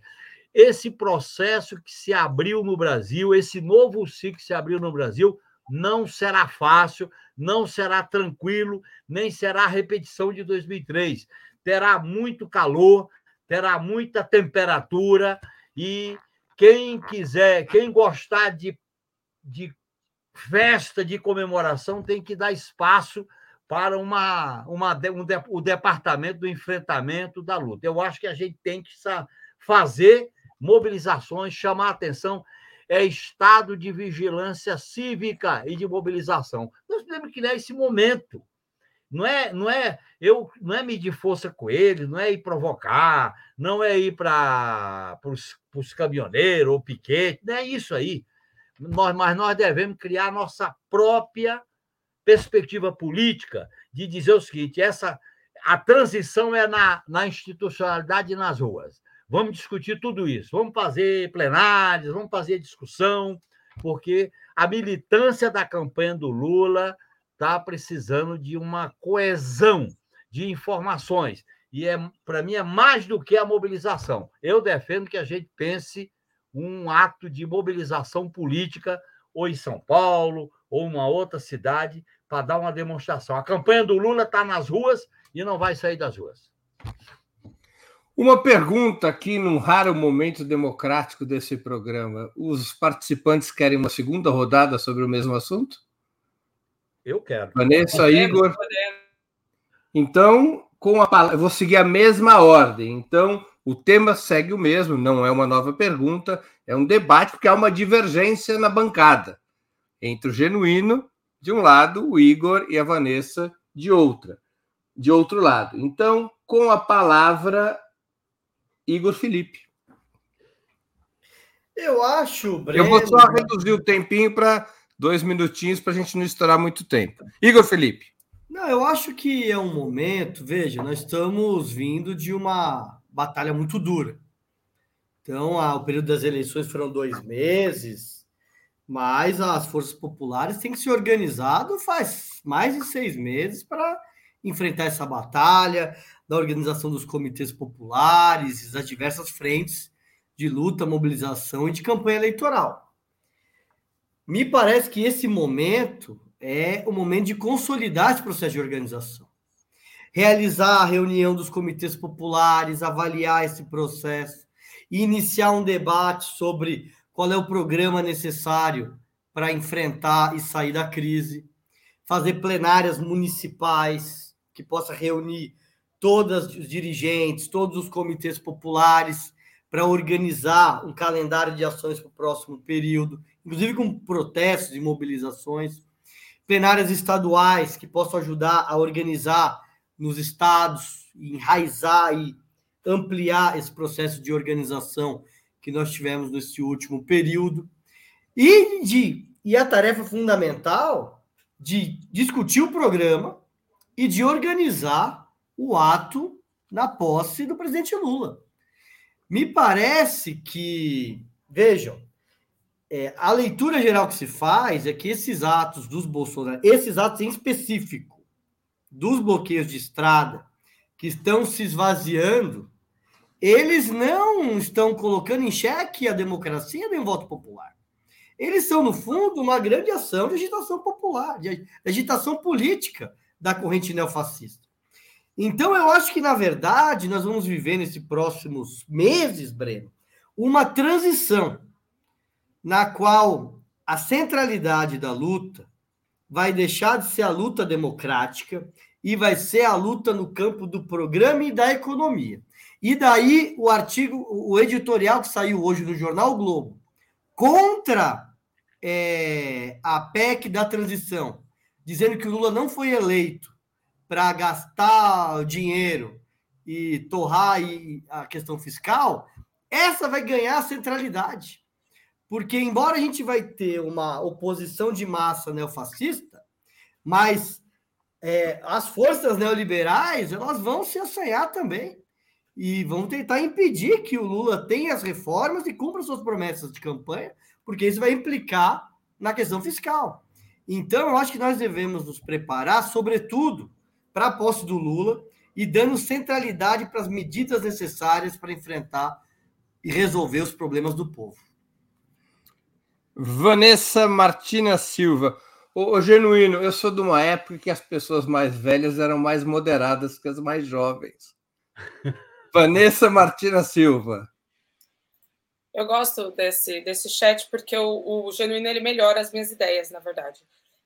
Esse processo que se abriu no Brasil, esse novo ciclo que se abriu no Brasil, não será fácil, não será tranquilo, nem será repetição de 2003. Terá muito calor, terá muita temperatura e quem quiser, quem gostar de, de festa, de comemoração, tem que dar espaço para uma, uma, um, o departamento do enfrentamento da luta. Eu acho que a gente tem que fazer mobilizações, chamar atenção, é estado de vigilância cívica e de mobilização. Nós temos que criar esse momento. Não é, não é, eu, não é medir força com ele, não é ir provocar, não é ir para os caminhoneiros ou piquete, não é isso aí. Nós, mas nós devemos criar nossa própria perspectiva política de dizer o seguinte: essa a transição é na, na institucionalidade e nas ruas. Vamos discutir tudo isso, vamos fazer plenárias, vamos fazer discussão, porque a militância da campanha do Lula está precisando de uma coesão de informações. E é, para mim é mais do que a mobilização. Eu defendo que a gente pense um ato de mobilização política, ou em São Paulo, ou uma outra cidade, para dar uma demonstração. A campanha do Lula está nas ruas e não vai sair das ruas. Uma pergunta aqui num raro momento democrático desse programa. Os participantes querem uma segunda rodada sobre o mesmo assunto? Eu quero. Vanessa, Igor. Então, com a palavra, vou seguir a mesma ordem. Então, o tema segue o mesmo, não é uma nova pergunta, é um debate, porque há uma divergência na bancada entre o genuíno de um lado, o Igor e a Vanessa de outra, de outro lado. Então, com a palavra, Igor Felipe. Eu acho, Breno... Eu vou só reduzir o tempinho para dois minutinhos para a gente não estourar muito tempo. Igor Felipe. Não, eu acho que é um momento, veja, nós estamos vindo de uma batalha muito dura. Então, a, o período das eleições foram dois meses, mas as forças populares têm que se organizado faz mais de seis meses para enfrentar essa batalha, da organização dos comitês populares, das diversas frentes de luta, mobilização e de campanha eleitoral. Me parece que esse momento é o momento de consolidar esse processo de organização. Realizar a reunião dos comitês populares, avaliar esse processo, iniciar um debate sobre qual é o programa necessário para enfrentar e sair da crise, fazer plenárias municipais que possa reunir todos os dirigentes, todos os comitês populares para organizar um calendário de ações para o próximo período, inclusive com protestos e mobilizações, plenárias estaduais que possam ajudar a organizar nos estados, enraizar e ampliar esse processo de organização que nós tivemos nesse último período. E, de, e a tarefa fundamental de discutir o programa e de organizar o ato na posse do presidente Lula. Me parece que, vejam, é, a leitura geral que se faz é que esses atos dos Bolsonaro, esses atos em específico, dos bloqueios de estrada, que estão se esvaziando, eles não estão colocando em xeque a democracia nem o voto popular. Eles são, no fundo, uma grande ação de agitação popular, de agitação política da corrente neofascista. Então, eu acho que, na verdade, nós vamos viver nesses próximos meses, Breno, uma transição na qual a centralidade da luta vai deixar de ser a luta democrática e vai ser a luta no campo do programa e da economia. E daí o artigo, o editorial que saiu hoje no Jornal o Globo contra é, a PEC da transição, dizendo que o Lula não foi eleito para gastar dinheiro e torrar a questão fiscal, essa vai ganhar centralidade. Porque, embora a gente vai ter uma oposição de massa neofascista, mas é, as forças neoliberais elas vão se assanhar também e vão tentar impedir que o Lula tenha as reformas e cumpra suas promessas de campanha, porque isso vai implicar na questão fiscal. Então, eu acho que nós devemos nos preparar, sobretudo, para a posse do Lula e dando centralidade para as medidas necessárias para enfrentar e resolver os problemas do povo. Vanessa Martina Silva. O, Genuíno, eu sou de uma época que as pessoas mais velhas eram mais moderadas que as mais jovens. *laughs* Vanessa Martina Silva. Eu gosto desse, desse chat porque o, o Genuíno ele melhora as minhas ideias, na verdade.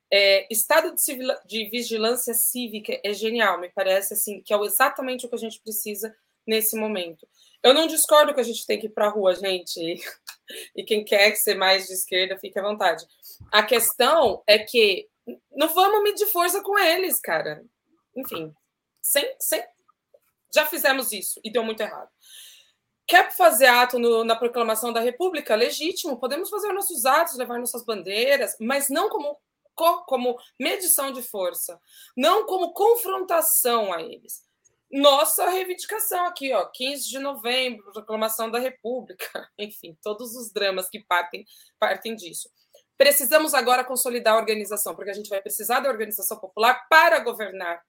É, estado de, civil, de, vigilância cívica é genial, me parece assim que é exatamente o que a gente precisa nesse momento. Eu não discordo que a gente tem que ir para a rua, gente, e, *laughs* e quem quer ser mais de esquerda, fique à vontade. A questão é que não vamos medir força com eles, cara. Enfim, sem, sem, já fizemos isso e deu muito errado. Quer fazer ato no, na proclamação da República? Legítimo, podemos fazer nossos atos, levar nossas bandeiras, mas não como como medição de força, não como confrontação a eles. Nossa reivindicação aqui, ó, 15 de novembro, proclamação da República, *laughs* enfim, todos os dramas que partem, partem disso. Precisamos agora consolidar a organização, porque a gente vai precisar da organização popular para governar,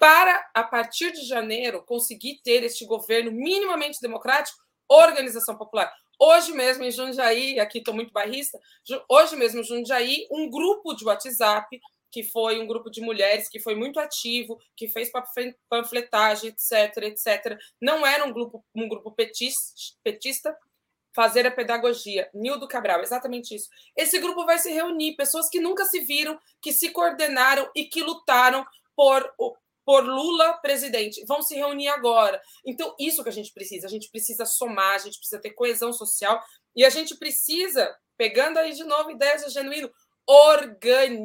para, a partir de janeiro, conseguir ter este governo minimamente democrático, organização popular. Hoje mesmo em Jundiaí, aqui estou muito barrista, hoje mesmo em Jundiaí, um grupo de WhatsApp, que foi um grupo de mulheres que foi muito ativo, que fez panfletagem, etc, etc. Não era um grupo, um grupo petista, petista fazer a pedagogia. Nildo Cabral, exatamente isso. Esse grupo vai se reunir, pessoas que nunca se viram, que se coordenaram e que lutaram por por Lula presidente. Vão se reunir agora. Então, isso que a gente precisa. A gente precisa somar, a gente precisa ter coesão social e a gente precisa, pegando aí de novo ideias de genuíno, organização.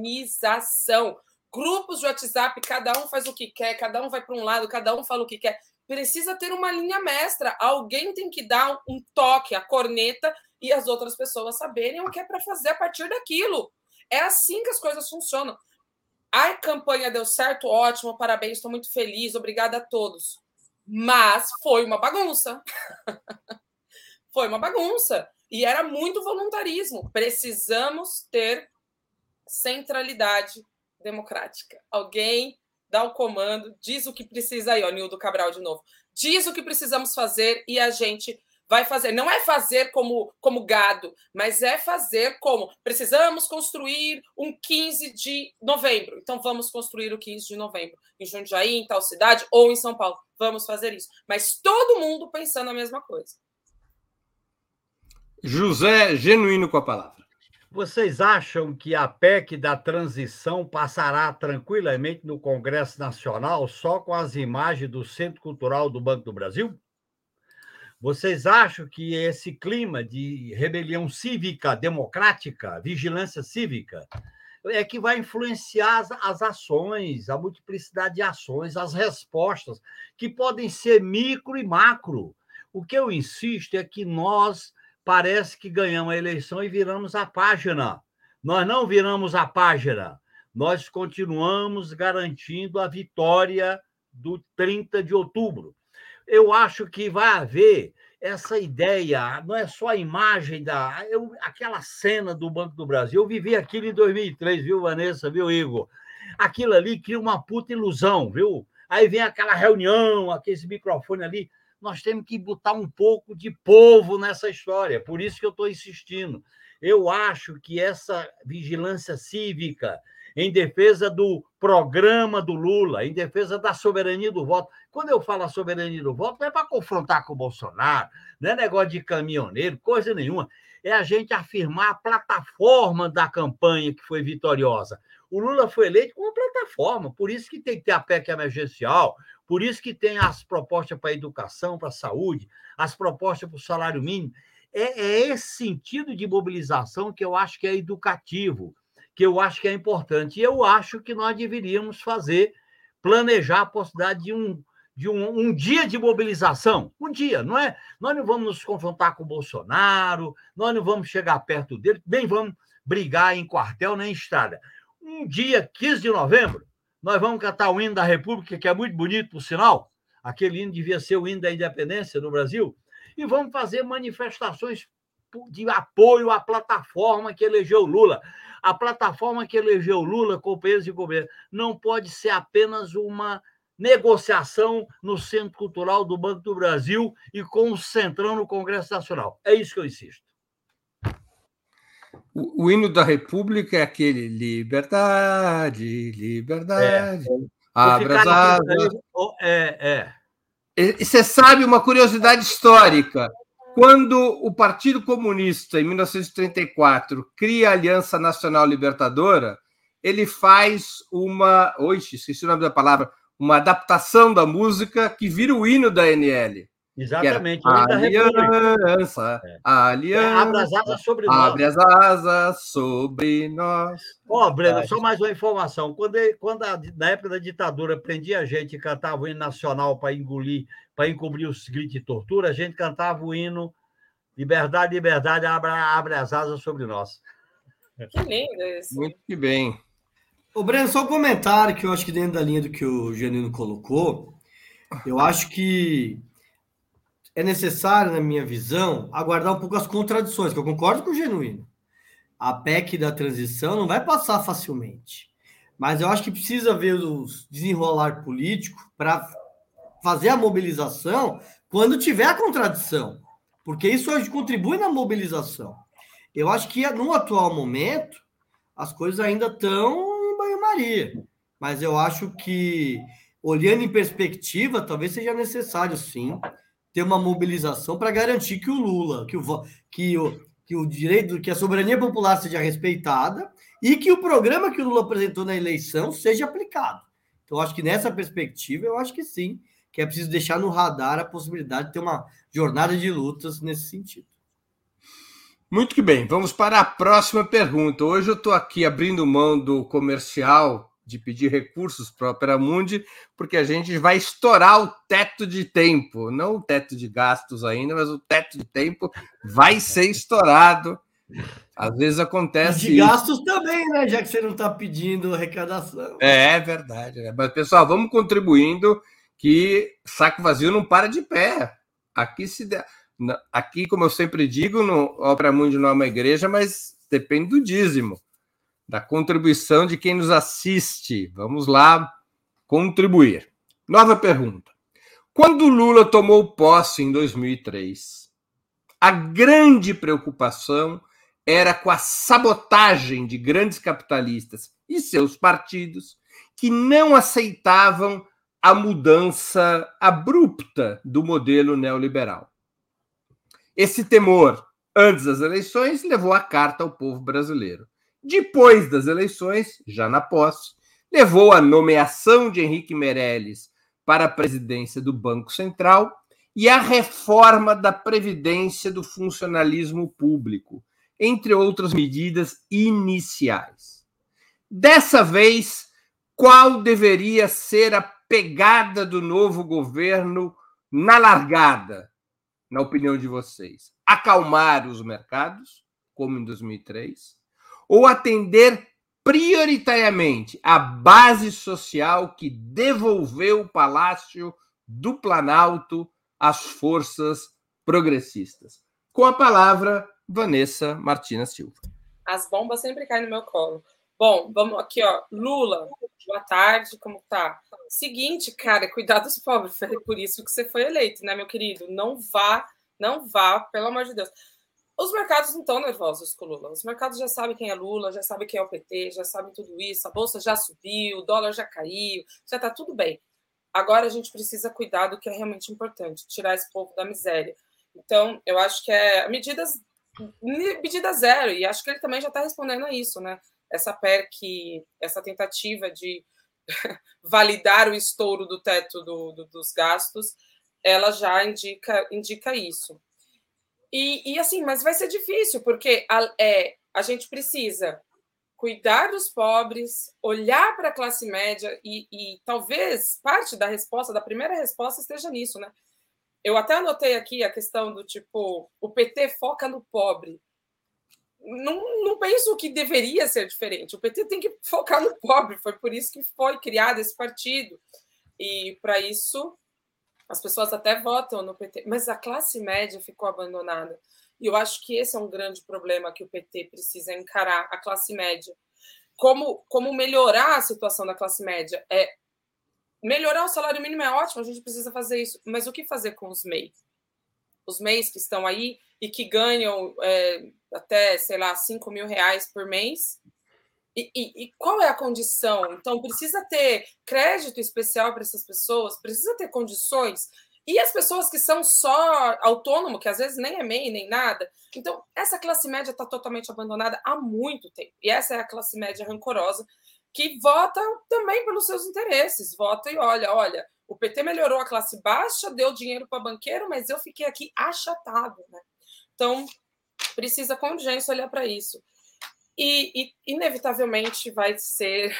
Grupos de WhatsApp, cada um faz o que quer, cada um vai para um lado, cada um fala o que quer. Precisa ter uma linha mestra. Alguém tem que dar um toque, a corneta, e as outras pessoas saberem o que é para fazer a partir daquilo. É assim que as coisas funcionam. A campanha deu certo, ótimo, parabéns, estou muito feliz, obrigada a todos. Mas foi uma bagunça. *laughs* foi uma bagunça. E era muito voluntarismo. Precisamos ter centralidade democrática. Alguém dá o comando, diz o que precisa aí, ó, Nildo Cabral de novo. Diz o que precisamos fazer e a gente vai fazer. Não é fazer como, como gado, mas é fazer como precisamos construir um 15 de novembro. Então vamos construir o 15 de novembro em Jundiaí, em tal cidade ou em São Paulo. Vamos fazer isso. Mas todo mundo pensando a mesma coisa. José Genuíno com a palavra. Vocês acham que a PEC da transição passará tranquilamente no Congresso Nacional só com as imagens do Centro Cultural do Banco do Brasil? Vocês acham que esse clima de rebelião cívica, democrática, vigilância cívica, é que vai influenciar as, as ações, a multiplicidade de ações, as respostas, que podem ser micro e macro. O que eu insisto é que nós parece que ganhamos a eleição e viramos a página. Nós não viramos a página, nós continuamos garantindo a vitória do 30 de outubro. Eu acho que vai haver essa ideia, não é só a imagem da. Eu, aquela cena do Banco do Brasil. Eu vivi aquilo em 2003, viu, Vanessa, viu, Igor? Aquilo ali cria uma puta ilusão, viu? Aí vem aquela reunião, aquele microfone ali. Nós temos que botar um pouco de povo nessa história, por isso que eu estou insistindo. Eu acho que essa vigilância cívica, em defesa do programa do Lula, em defesa da soberania do voto. Quando eu falo a soberania do voto, não é para confrontar com o Bolsonaro, não é negócio de caminhoneiro, coisa nenhuma. É a gente afirmar a plataforma da campanha que foi vitoriosa. O Lula foi eleito com uma plataforma, por isso que tem que ter a PEC emergencial, por isso que tem as propostas para a educação, para a saúde, as propostas para o salário mínimo. É, é esse sentido de mobilização que eu acho que é educativo que eu acho que é importante. E eu acho que nós deveríamos fazer, planejar a possibilidade de um, de um, um, dia de mobilização. Um dia, não é? Nós não vamos nos confrontar com o Bolsonaro, nós não vamos chegar perto dele, nem vamos brigar em quartel nem em estrada. Um dia, 15 de novembro, nós vamos cantar o hino da República, que é muito bonito, por sinal. Aquele hino devia ser o hino da independência no Brasil. E vamos fazer manifestações de apoio à plataforma que elegeu Lula. A plataforma que elegeu Lula, companheiros de governo, não pode ser apenas uma negociação no Centro Cultural do Banco do Brasil e com o Centrão no Congresso Nacional. É isso que eu insisto. O, o hino da República é aquele liberdade, liberdade. É. Abra as asas. É, é. E você sabe uma curiosidade histórica. Quando o Partido Comunista, em 1934, cria a Aliança Nacional Libertadora, ele faz uma. Oxe, esqueci o nome da palavra. Uma adaptação da música que vira o hino da NL. Exatamente. aliança, é. aliança. Abre as asas sobre nós. Abre as asas sobre nós. Ó, oh, Breno, só mais uma informação. Quando, quando a, na época da ditadura prendia a gente e cantava o hino nacional para engolir, para encobrir os gritos de tortura, a gente cantava o hino Liberdade, liberdade, abre, abre as asas sobre nós. Que lindo isso. Muito que bem. Ô, Breno, só um comentário que eu acho que dentro da linha do que o Janino colocou, eu acho que é necessário, na minha visão, aguardar um pouco as contradições, que eu concordo com o Genuíno. A PEC da transição não vai passar facilmente. Mas eu acho que precisa ver o desenrolar político para fazer a mobilização quando tiver a contradição. Porque isso contribui na mobilização. Eu acho que no atual momento as coisas ainda estão em banho-maria. Mas eu acho que, olhando em perspectiva, talvez seja necessário sim ter uma mobilização para garantir que o Lula, que o, que o, que o direito, que a soberania popular seja respeitada e que o programa que o Lula apresentou na eleição seja aplicado. Então, acho que nessa perspectiva, eu acho que sim, que é preciso deixar no radar a possibilidade de ter uma jornada de lutas nesse sentido. Muito que bem, vamos para a próxima pergunta. Hoje eu estou aqui abrindo mão do comercial de pedir recursos para a Opera Mundi, porque a gente vai estourar o teto de tempo, não o teto de gastos ainda, mas o teto de tempo vai ser estourado. Às vezes acontece. E de gastos isso. também, né? Já que você não está pedindo arrecadação. É, é verdade. Né? Mas, pessoal, vamos contribuindo, que saco vazio não para de pé. Aqui se der. Aqui, como eu sempre digo, no Opera Mundi não é uma igreja, mas depende do dízimo da contribuição de quem nos assiste. Vamos lá contribuir. Nova pergunta. Quando Lula tomou posse em 2003, a grande preocupação era com a sabotagem de grandes capitalistas e seus partidos que não aceitavam a mudança abrupta do modelo neoliberal. Esse temor, antes das eleições, levou a carta ao povo brasileiro depois das eleições, já na posse, levou à nomeação de Henrique Meirelles para a presidência do Banco Central e à reforma da Previdência do funcionalismo público, entre outras medidas iniciais. Dessa vez, qual deveria ser a pegada do novo governo na largada, na opinião de vocês? Acalmar os mercados, como em 2003, ou atender prioritariamente a base social que devolveu o Palácio do Planalto às forças progressistas? Com a palavra, Vanessa Martina Silva. As bombas sempre caem no meu colo. Bom, vamos aqui, ó. Lula, boa tarde, como tá? Seguinte, cara, cuidar dos pobres, foi por isso que você foi eleito, né, meu querido? Não vá, não vá, pelo amor de Deus. Os mercados não estão nervosos com Lula. Os mercados já sabem quem é Lula, já sabem quem é o PT, já sabem tudo isso. A bolsa já subiu, o dólar já caiu, já está tudo bem. Agora a gente precisa cuidar do que é realmente importante, tirar esse povo da miséria. Então, eu acho que é medidas medida zero, e acho que ele também já está respondendo a isso, né? Essa PEC, essa tentativa de *laughs* validar o estouro do teto do, do, dos gastos, ela já indica, indica isso. E, e, assim, mas vai ser difícil, porque a, é, a gente precisa cuidar dos pobres, olhar para a classe média, e, e, talvez parte da resposta, da primeira resposta, esteja nisso, né? Eu até anotei aqui a questão do tipo, o PT foca no pobre. Não, não penso que deveria ser diferente. O PT tem que focar no pobre, foi por isso que foi criado esse partido. E para isso as pessoas até votam no PT, mas a classe média ficou abandonada. E eu acho que esse é um grande problema que o PT precisa encarar, a classe média. Como, como melhorar a situação da classe média? É melhorar o salário mínimo é ótimo, a gente precisa fazer isso, mas o que fazer com os MEI? Os MEIs que estão aí e que ganham é, até, sei lá, 5 mil reais por mês, e, e, e, qual é a condição? Então, precisa ter crédito especial para essas pessoas, precisa ter condições. E as pessoas que são só autônomo, que às vezes nem é MEI, nem nada. Então, essa classe média está totalmente abandonada há muito tempo. E essa é a classe média rancorosa, que vota também pelos seus interesses. Vota e olha, olha, o PT melhorou a classe baixa, deu dinheiro para banqueiro, mas eu fiquei aqui achatado. Né? Então, precisa com urgência olhar para isso. E, e, inevitavelmente vai ser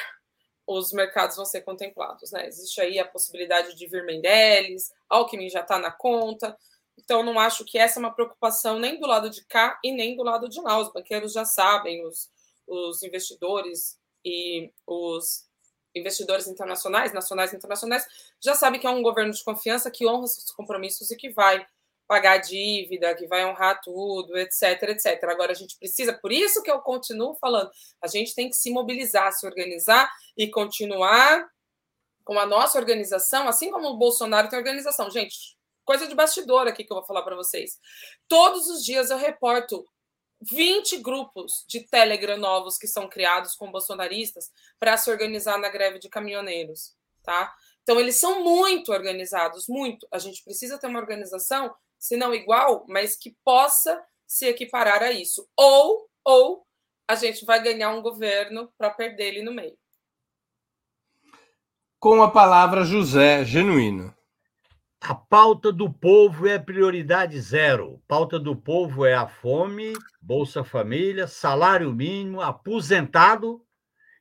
os mercados vão ser contemplados, né? Existe aí a possibilidade de vir Mendeles, Alckmin já está na conta, então não acho que essa é uma preocupação nem do lado de cá e nem do lado de lá. Os banqueiros já sabem, os, os investidores e os investidores internacionais, nacionais e internacionais, já sabem que é um governo de confiança que honra seus compromissos e que vai pagar dívida, que vai honrar tudo, etc, etc. Agora a gente precisa, por isso que eu continuo falando, a gente tem que se mobilizar, se organizar e continuar com a nossa organização, assim como o Bolsonaro tem organização. Gente, coisa de bastidor aqui que eu vou falar para vocês. Todos os dias eu reporto 20 grupos de Telegram novos que são criados com bolsonaristas para se organizar na greve de caminhoneiros, tá? Então eles são muito organizados, muito. A gente precisa ter uma organização se não igual, mas que possa se equiparar a isso. Ou, ou a gente vai ganhar um governo para perder ele no meio. Com a palavra José Genuíno. A pauta do povo é prioridade zero. Pauta do povo é a fome, Bolsa Família, salário mínimo, aposentado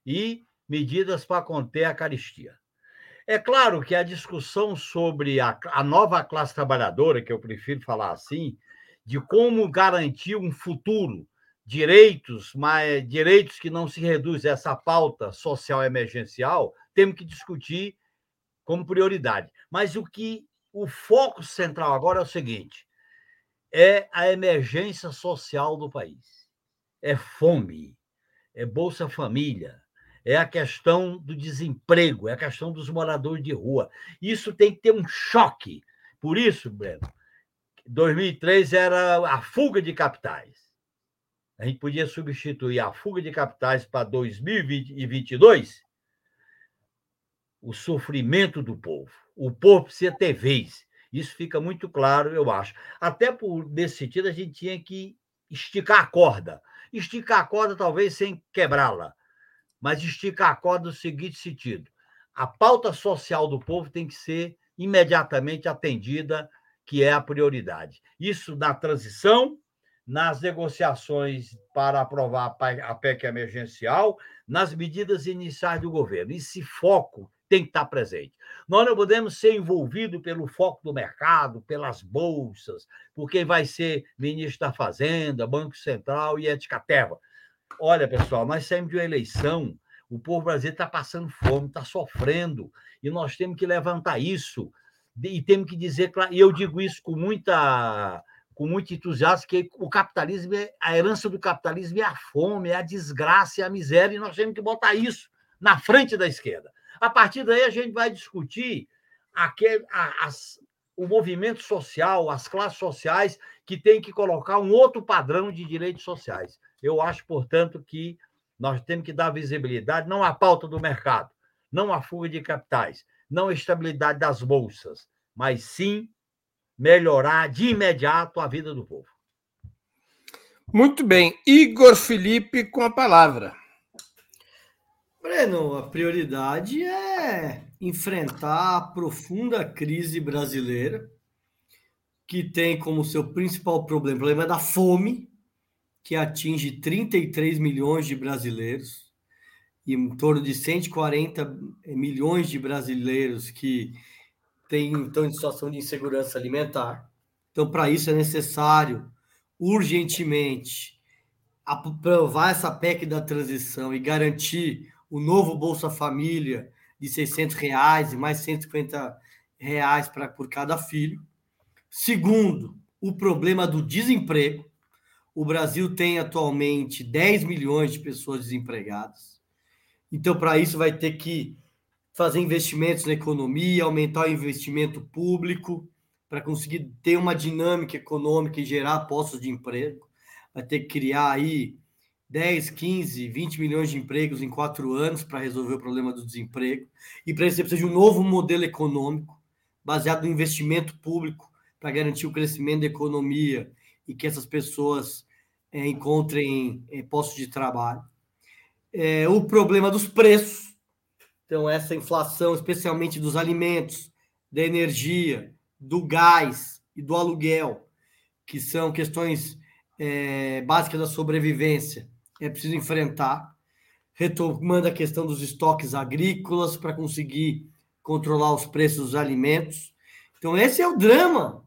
e medidas para conter a caristia. É claro que a discussão sobre a, a nova classe trabalhadora, que eu prefiro falar assim, de como garantir um futuro, direitos, mas direitos que não se reduzem a essa pauta social emergencial, temos que discutir como prioridade. Mas o que o foco central agora é o seguinte: é a emergência social do país. É fome, é Bolsa Família, é a questão do desemprego, é a questão dos moradores de rua. Isso tem que ter um choque. Por isso, Breno, 2003 era a fuga de capitais. A gente podia substituir a fuga de capitais para 2022 o sofrimento do povo. O povo precisa ter vez. Isso fica muito claro, eu acho. Até por nesse sentido, a gente tinha que esticar a corda. Esticar a corda, talvez sem quebrá-la mas estica a corda no seguinte sentido: a pauta social do povo tem que ser imediatamente atendida, que é a prioridade. Isso na transição, nas negociações para aprovar a PEC emergencial, nas medidas iniciais do governo. Esse foco tem que estar presente. Nós não podemos ser envolvidos pelo foco do mercado, pelas bolsas, por quem vai ser ministro da Fazenda, Banco Central e etc. Olha, pessoal, nós saímos de uma eleição, o povo brasileiro está passando fome, está sofrendo, e nós temos que levantar isso, e temos que dizer, e eu digo isso com muita com muito entusiasmo, que o capitalismo, é, a herança do capitalismo é a fome, é a desgraça, é a miséria, e nós temos que botar isso na frente da esquerda. A partir daí, a gente vai discutir aquele, as, o movimento social, as classes sociais, que tem que colocar um outro padrão de direitos sociais. Eu acho, portanto, que nós temos que dar visibilidade não à pauta do mercado, não à fuga de capitais, não à estabilidade das bolsas, mas sim melhorar de imediato a vida do povo. Muito bem. Igor Felipe com a palavra. Breno, a prioridade é enfrentar a profunda crise brasileira, que tem como seu principal problema o problema da fome, que atinge 33 milhões de brasileiros, e em torno de 140 milhões de brasileiros que têm, estão em situação de insegurança alimentar. Então, para isso é necessário, urgentemente, aprovar essa PEC da transição e garantir o novo Bolsa Família de 600 reais e mais 150 reais para por cada filho. Segundo, o problema do desemprego. O Brasil tem atualmente 10 milhões de pessoas desempregadas. Então, para isso, vai ter que fazer investimentos na economia, aumentar o investimento público, para conseguir ter uma dinâmica econômica e gerar postos de emprego. Vai ter que criar aí 10, 15, 20 milhões de empregos em quatro anos para resolver o problema do desemprego. E para isso você precisa de um novo modelo econômico, baseado no investimento público, para garantir o crescimento da economia e que essas pessoas é, encontrem é, postos de trabalho. É, o problema dos preços, então, essa inflação, especialmente dos alimentos, da energia, do gás e do aluguel, que são questões é, básicas da sobrevivência é preciso enfrentar, retomando a questão dos estoques agrícolas para conseguir controlar os preços dos alimentos. Então, esse é o drama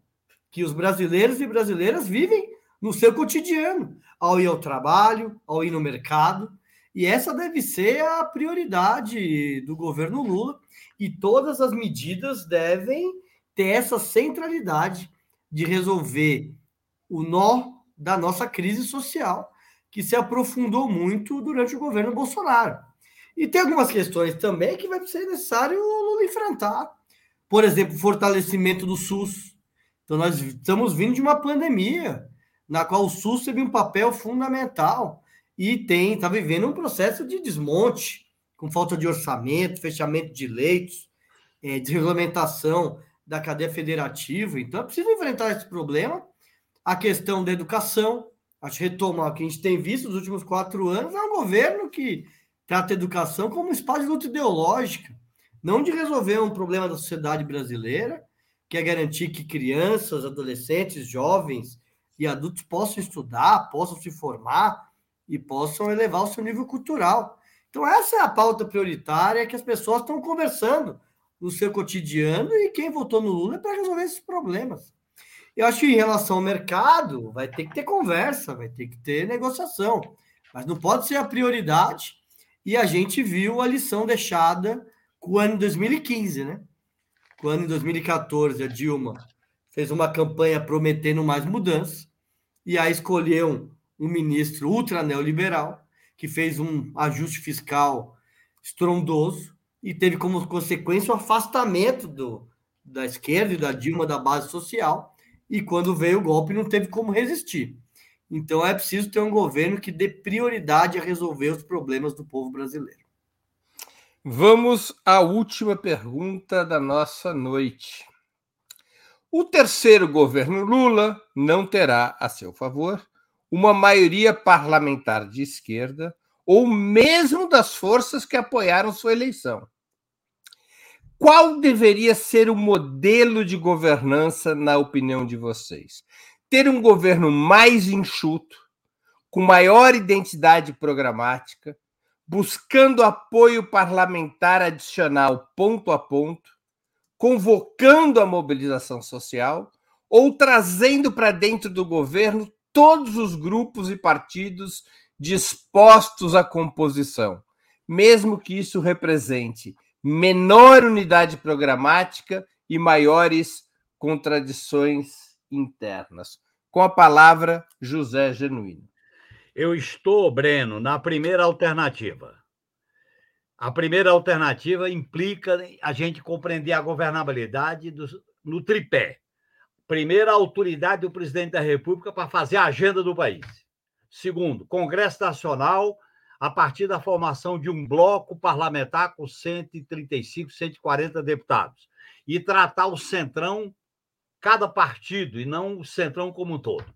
que os brasileiros e brasileiras vivem no seu cotidiano, ao ir ao trabalho, ao ir no mercado. E essa deve ser a prioridade do governo Lula, e todas as medidas devem ter essa centralidade de resolver o nó da nossa crise social que se aprofundou muito durante o governo Bolsonaro. E tem algumas questões também que vai ser necessário o Lula enfrentar. Por exemplo, fortalecimento do SUS. Então, nós estamos vindo de uma pandemia na qual o SUS teve um papel fundamental e tem está vivendo um processo de desmonte, com falta de orçamento, fechamento de leitos, é, desregulamentação da cadeia federativa. Então, é preciso enfrentar esse problema. A questão da educação, acho retomar o que a gente tem visto nos últimos quatro anos, é um governo que trata a educação como um espaço de luta ideológica, não de resolver um problema da sociedade brasileira, que é garantir que crianças, adolescentes, jovens e adultos possam estudar, possam se formar e possam elevar o seu nível cultural. Então, essa é a pauta prioritária que as pessoas estão conversando no seu cotidiano e quem votou no Lula é para resolver esses problemas. Eu acho que em relação ao mercado, vai ter que ter conversa, vai ter que ter negociação, mas não pode ser a prioridade. E a gente viu a lição deixada com o ano de 2015, né? Com o ano de 2014, a Dilma fez uma campanha prometendo mais mudanças, e aí escolheu um ministro ultra neoliberal, que fez um ajuste fiscal estrondoso e teve como consequência o afastamento do, da esquerda e da Dilma da base social e quando veio o golpe não teve como resistir. Então é preciso ter um governo que dê prioridade a resolver os problemas do povo brasileiro. Vamos à última pergunta da nossa noite. O terceiro governo Lula não terá a seu favor uma maioria parlamentar de esquerda ou mesmo das forças que apoiaram sua eleição. Qual deveria ser o modelo de governança, na opinião de vocês? ter um governo mais enxuto, com maior identidade programática, buscando apoio parlamentar adicional ponto a ponto, convocando a mobilização social ou trazendo para dentro do governo todos os grupos e partidos dispostos à composição, mesmo que isso represente menor unidade programática e maiores contradições internas. Com a palavra, José Genuíno. Eu estou, Breno, na primeira alternativa. A primeira alternativa implica a gente compreender a governabilidade do, no tripé. Primeira, a autoridade do presidente da República para fazer a agenda do país. Segundo, Congresso Nacional, a partir da formação de um bloco parlamentar com 135, 140 deputados. E tratar o centrão, cada partido, e não o centrão como um todo.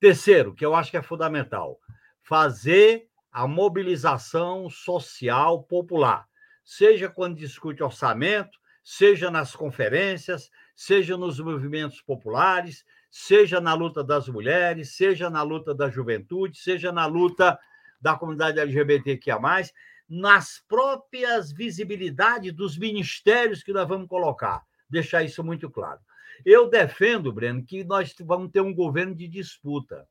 Terceiro, que eu acho que é fundamental, fazer a mobilização social popular, seja quando discute orçamento, seja nas conferências, seja nos movimentos populares, seja na luta das mulheres, seja na luta da juventude, seja na luta da comunidade LGBTQIA, nas próprias visibilidades dos ministérios que nós vamos colocar. Deixar isso muito claro. Eu defendo, Breno, que nós vamos ter um governo de disputa.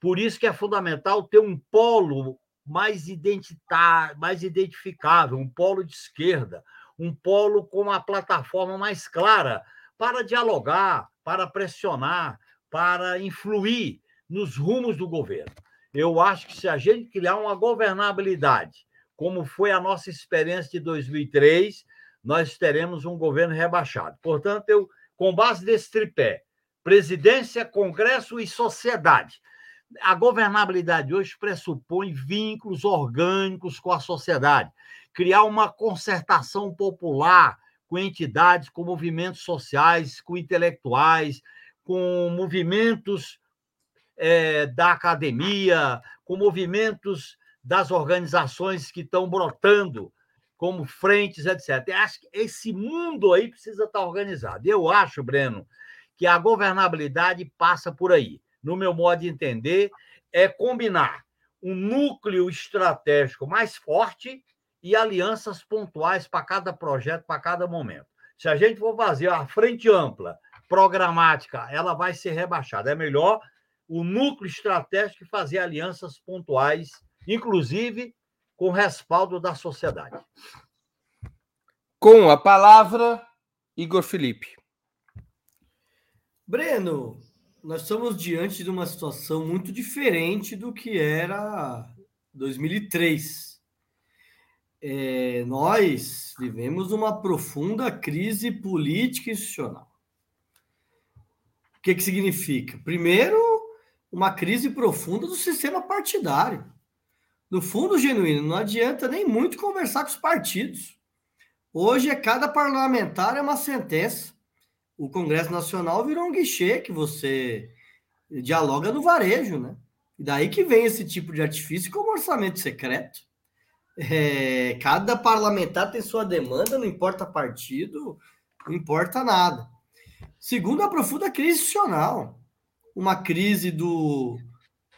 Por isso que é fundamental ter um polo mais identitário, mais identificável, um polo de esquerda, um polo com uma plataforma mais clara para dialogar, para pressionar, para influir nos rumos do governo. Eu acho que se a gente criar uma governabilidade, como foi a nossa experiência de 2003, nós teremos um governo rebaixado. Portanto, eu, com base nesse tripé, presidência, Congresso e sociedade, a governabilidade hoje pressupõe vínculos orgânicos com a sociedade, criar uma concertação popular com entidades, com movimentos sociais, com intelectuais, com movimentos é, da academia, com movimentos das organizações que estão brotando, como frentes, etc. Eu acho que esse mundo aí precisa estar organizado. Eu acho, Breno, que a governabilidade passa por aí no meu modo de entender, é combinar um núcleo estratégico mais forte e alianças pontuais para cada projeto, para cada momento. Se a gente for fazer a frente ampla, programática, ela vai ser rebaixada. É melhor o núcleo estratégico fazer alianças pontuais, inclusive com respaldo da sociedade. Com a palavra, Igor Felipe. Breno, nós estamos diante de uma situação muito diferente do que era 2003. É, nós vivemos uma profunda crise política e institucional. O que, que significa? Primeiro, uma crise profunda do sistema partidário. No fundo, genuíno, não adianta nem muito conversar com os partidos. Hoje, é cada parlamentar é uma sentença o Congresso Nacional virou um guichê que você dialoga no varejo, né? E daí que vem esse tipo de artifício como orçamento secreto. É, cada parlamentar tem sua demanda, não importa partido, não importa nada. Segundo, a profunda crise institucional, uma crise do,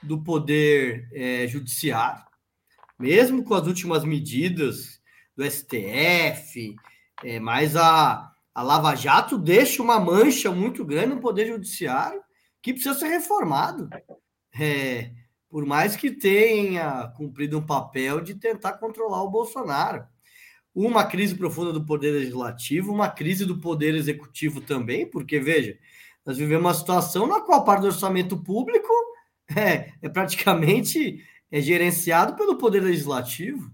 do poder é, judiciário, mesmo com as últimas medidas do STF, é, mais a, a Lava Jato deixa uma mancha muito grande no Poder Judiciário que precisa ser reformado. É, por mais que tenha cumprido um papel de tentar controlar o Bolsonaro. Uma crise profunda do Poder Legislativo, uma crise do Poder Executivo também, porque, veja, nós vivemos uma situação na qual a parte do orçamento público é, é praticamente é gerenciado pelo Poder Legislativo.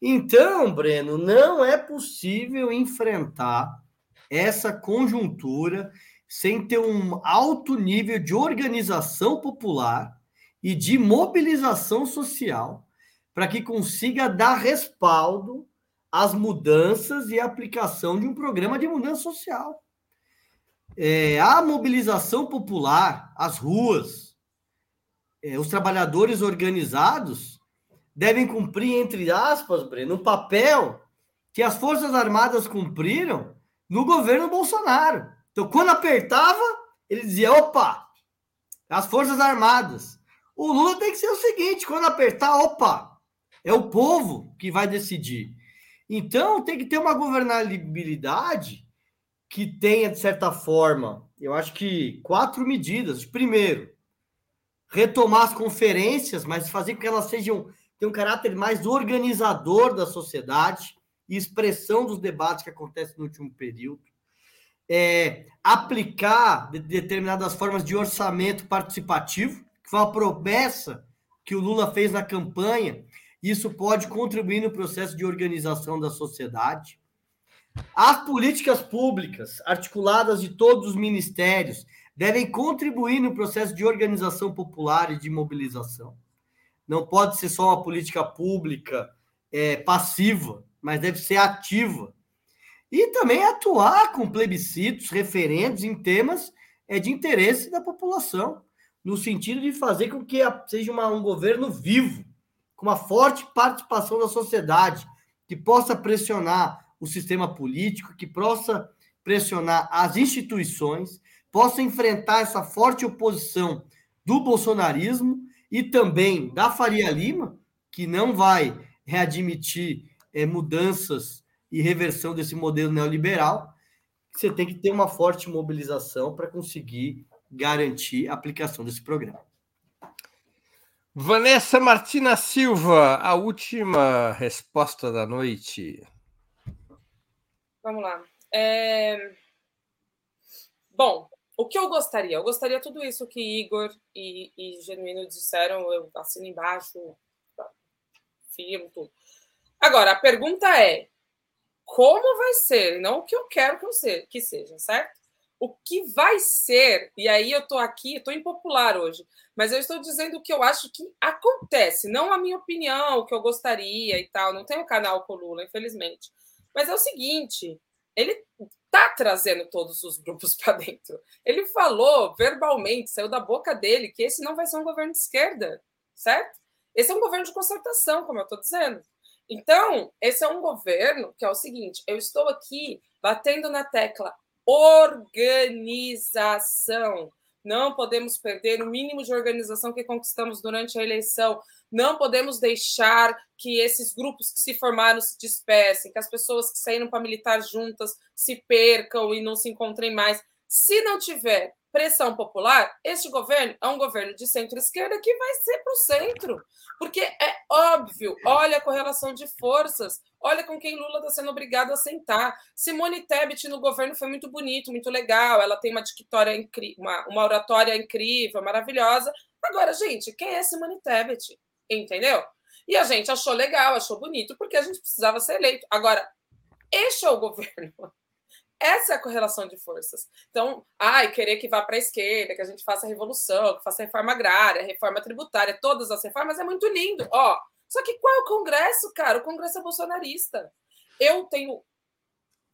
Então, Breno, não é possível enfrentar essa conjuntura sem ter um alto nível de organização popular e de mobilização social para que consiga dar respaldo às mudanças e aplicação de um programa de mudança social. É, a mobilização popular, as ruas, é, os trabalhadores organizados devem cumprir, entre aspas, Breno, um papel que as Forças Armadas cumpriram no governo Bolsonaro. Então, quando apertava, ele dizia: opa, as Forças Armadas. O Lula tem que ser o seguinte: quando apertar, opa, é o povo que vai decidir. Então tem que ter uma governabilidade que tenha, de certa forma, eu acho que quatro medidas. Primeiro, retomar as conferências, mas fazer com que elas sejam tenham um caráter mais organizador da sociedade e expressão dos debates que acontecem no último período. É, aplicar de, determinadas formas de orçamento participativo, que foi uma promessa que o Lula fez na campanha. Isso pode contribuir no processo de organização da sociedade. As políticas públicas, articuladas de todos os ministérios, devem contribuir no processo de organização popular e de mobilização. Não pode ser só uma política pública é, passiva, mas deve ser ativa. E também atuar com plebiscitos, referendos em temas é, de interesse da população, no sentido de fazer com que seja uma, um governo vivo, com uma forte participação da sociedade, que possa pressionar o sistema político, que possa pressionar as instituições, possa enfrentar essa forte oposição do bolsonarismo e também da Faria Lima, que não vai readmitir é, mudanças e reversão desse modelo neoliberal. Você tem que ter uma forte mobilização para conseguir garantir a aplicação desse programa. Vanessa Martina Silva, a última resposta da noite. Vamos lá. É... Bom, o que eu gostaria? Eu gostaria tudo isso que Igor e, e Genuíno disseram, eu assino embaixo, firmo, tudo. Agora, a pergunta é: como vai ser? Não o que eu quero que, eu seja, que seja, certo? O que vai ser, e aí eu estou aqui, estou impopular hoje, mas eu estou dizendo o que eu acho que acontece, não a minha opinião, o que eu gostaria e tal. Não um canal com Lula, infelizmente. Mas é o seguinte: ele está trazendo todos os grupos para dentro. Ele falou verbalmente, saiu da boca dele, que esse não vai ser um governo de esquerda, certo? Esse é um governo de concertação, como eu estou dizendo. Então, esse é um governo que é o seguinte: eu estou aqui batendo na tecla organização. Não podemos perder o mínimo de organização que conquistamos durante a eleição. Não podemos deixar que esses grupos que se formaram se dispersem, que as pessoas que saíram para militar juntas se percam e não se encontrem mais. Se não tiver pressão popular, este governo é um governo de centro-esquerda que vai ser para o centro. Porque é óbvio, olha a correlação de forças, olha com quem Lula está sendo obrigado a sentar. Simone Tebet no governo foi muito bonito, muito legal, ela tem uma dictória uma, uma oratória incrível, maravilhosa. Agora, gente, quem é Simone Tebet? Entendeu? E a gente achou legal, achou bonito, porque a gente precisava ser eleito. Agora, este é o governo essa é a correlação de forças. Então, ai, querer que vá para a esquerda, que a gente faça revolução, que faça reforma agrária, reforma tributária, todas as reformas é muito lindo. Ó, só que qual é o Congresso, cara? O Congresso é bolsonarista. Eu tenho,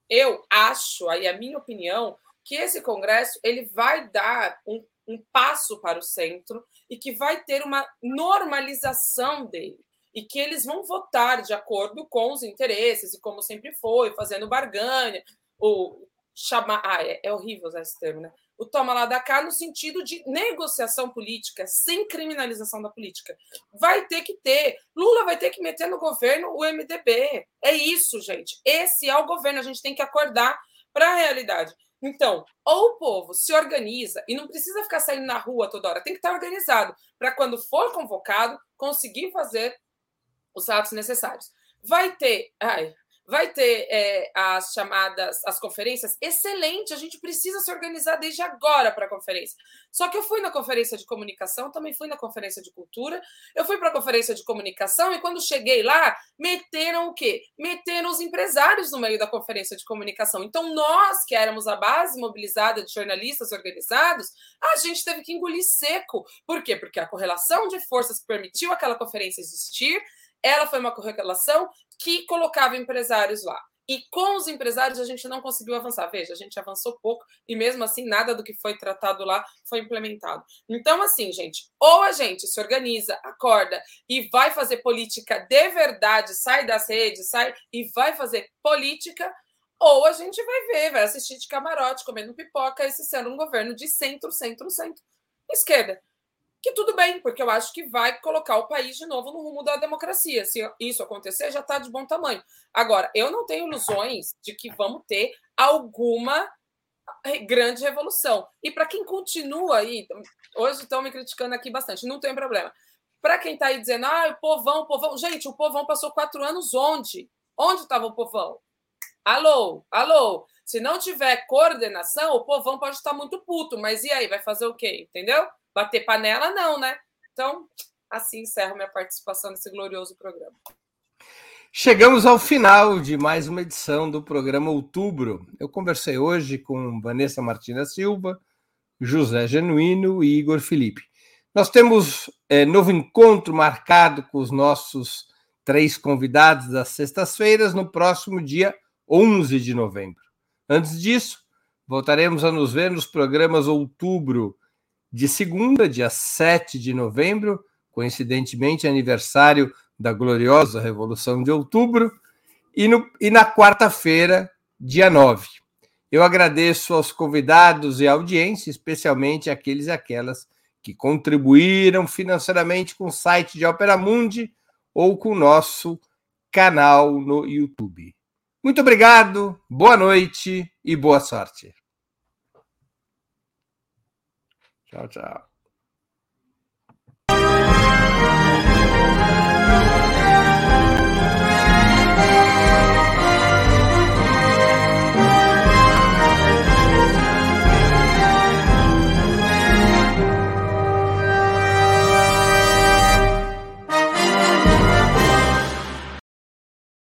eu acho, aí a minha opinião, que esse Congresso ele vai dar um, um passo para o centro e que vai ter uma normalização dele e que eles vão votar de acordo com os interesses e como sempre foi, fazendo barganha, o chamar. Ah, é, é horrível usar esse termo, né? O toma lá da cá no sentido de negociação política, sem criminalização da política. Vai ter que ter. Lula vai ter que meter no governo o MDB. É isso, gente. Esse é o governo. A gente tem que acordar para a realidade. Então, ou o povo se organiza e não precisa ficar saindo na rua toda hora, tem que estar organizado para quando for convocado conseguir fazer os atos necessários. Vai ter, ai, vai ter é, as chamadas, as conferências. Excelente, a gente precisa se organizar desde agora para a conferência. Só que eu fui na conferência de comunicação, também fui na conferência de cultura, eu fui para a conferência de comunicação e quando cheguei lá, meteram o quê? Meteram os empresários no meio da conferência de comunicação. Então, nós, que éramos a base mobilizada de jornalistas organizados, a gente teve que engolir seco. Por quê? Porque a correlação de forças que permitiu aquela conferência existir ela foi uma correlação que colocava empresários lá. E com os empresários a gente não conseguiu avançar. Veja, a gente avançou pouco e mesmo assim nada do que foi tratado lá foi implementado. Então, assim, gente, ou a gente se organiza, acorda e vai fazer política de verdade, sai das redes, sai e vai fazer política, ou a gente vai ver, vai assistir de camarote, comendo pipoca, esse sendo um governo de centro, centro, centro, esquerda. Que tudo bem, porque eu acho que vai colocar o país de novo no rumo da democracia. Se isso acontecer, já está de bom tamanho. Agora, eu não tenho ilusões de que vamos ter alguma grande revolução. E para quem continua aí, hoje estão me criticando aqui bastante, não tem problema. Para quem está aí dizendo, ah, o povão, o povão. Gente, o povão passou quatro anos onde? Onde estava o povão? Alô, alô. Se não tiver coordenação, o povão pode estar muito puto, mas e aí, vai fazer o quê? Entendeu? Bater panela, não, né? Então, assim encerro minha participação nesse glorioso programa. Chegamos ao final de mais uma edição do programa Outubro. Eu conversei hoje com Vanessa Martina Silva, José Genuíno e Igor Felipe. Nós temos é, novo encontro marcado com os nossos três convidados das sextas-feiras no próximo dia 11 de novembro. Antes disso, voltaremos a nos ver nos programas Outubro de segunda, dia 7 de novembro, coincidentemente aniversário da gloriosa Revolução de Outubro, e, no, e na quarta-feira, dia 9. Eu agradeço aos convidados e audiência, especialmente aqueles e aquelas que contribuíram financeiramente com o site de Opera Mundi ou com o nosso canal no YouTube. Muito obrigado, boa noite e boa sorte. Ciao, ciao.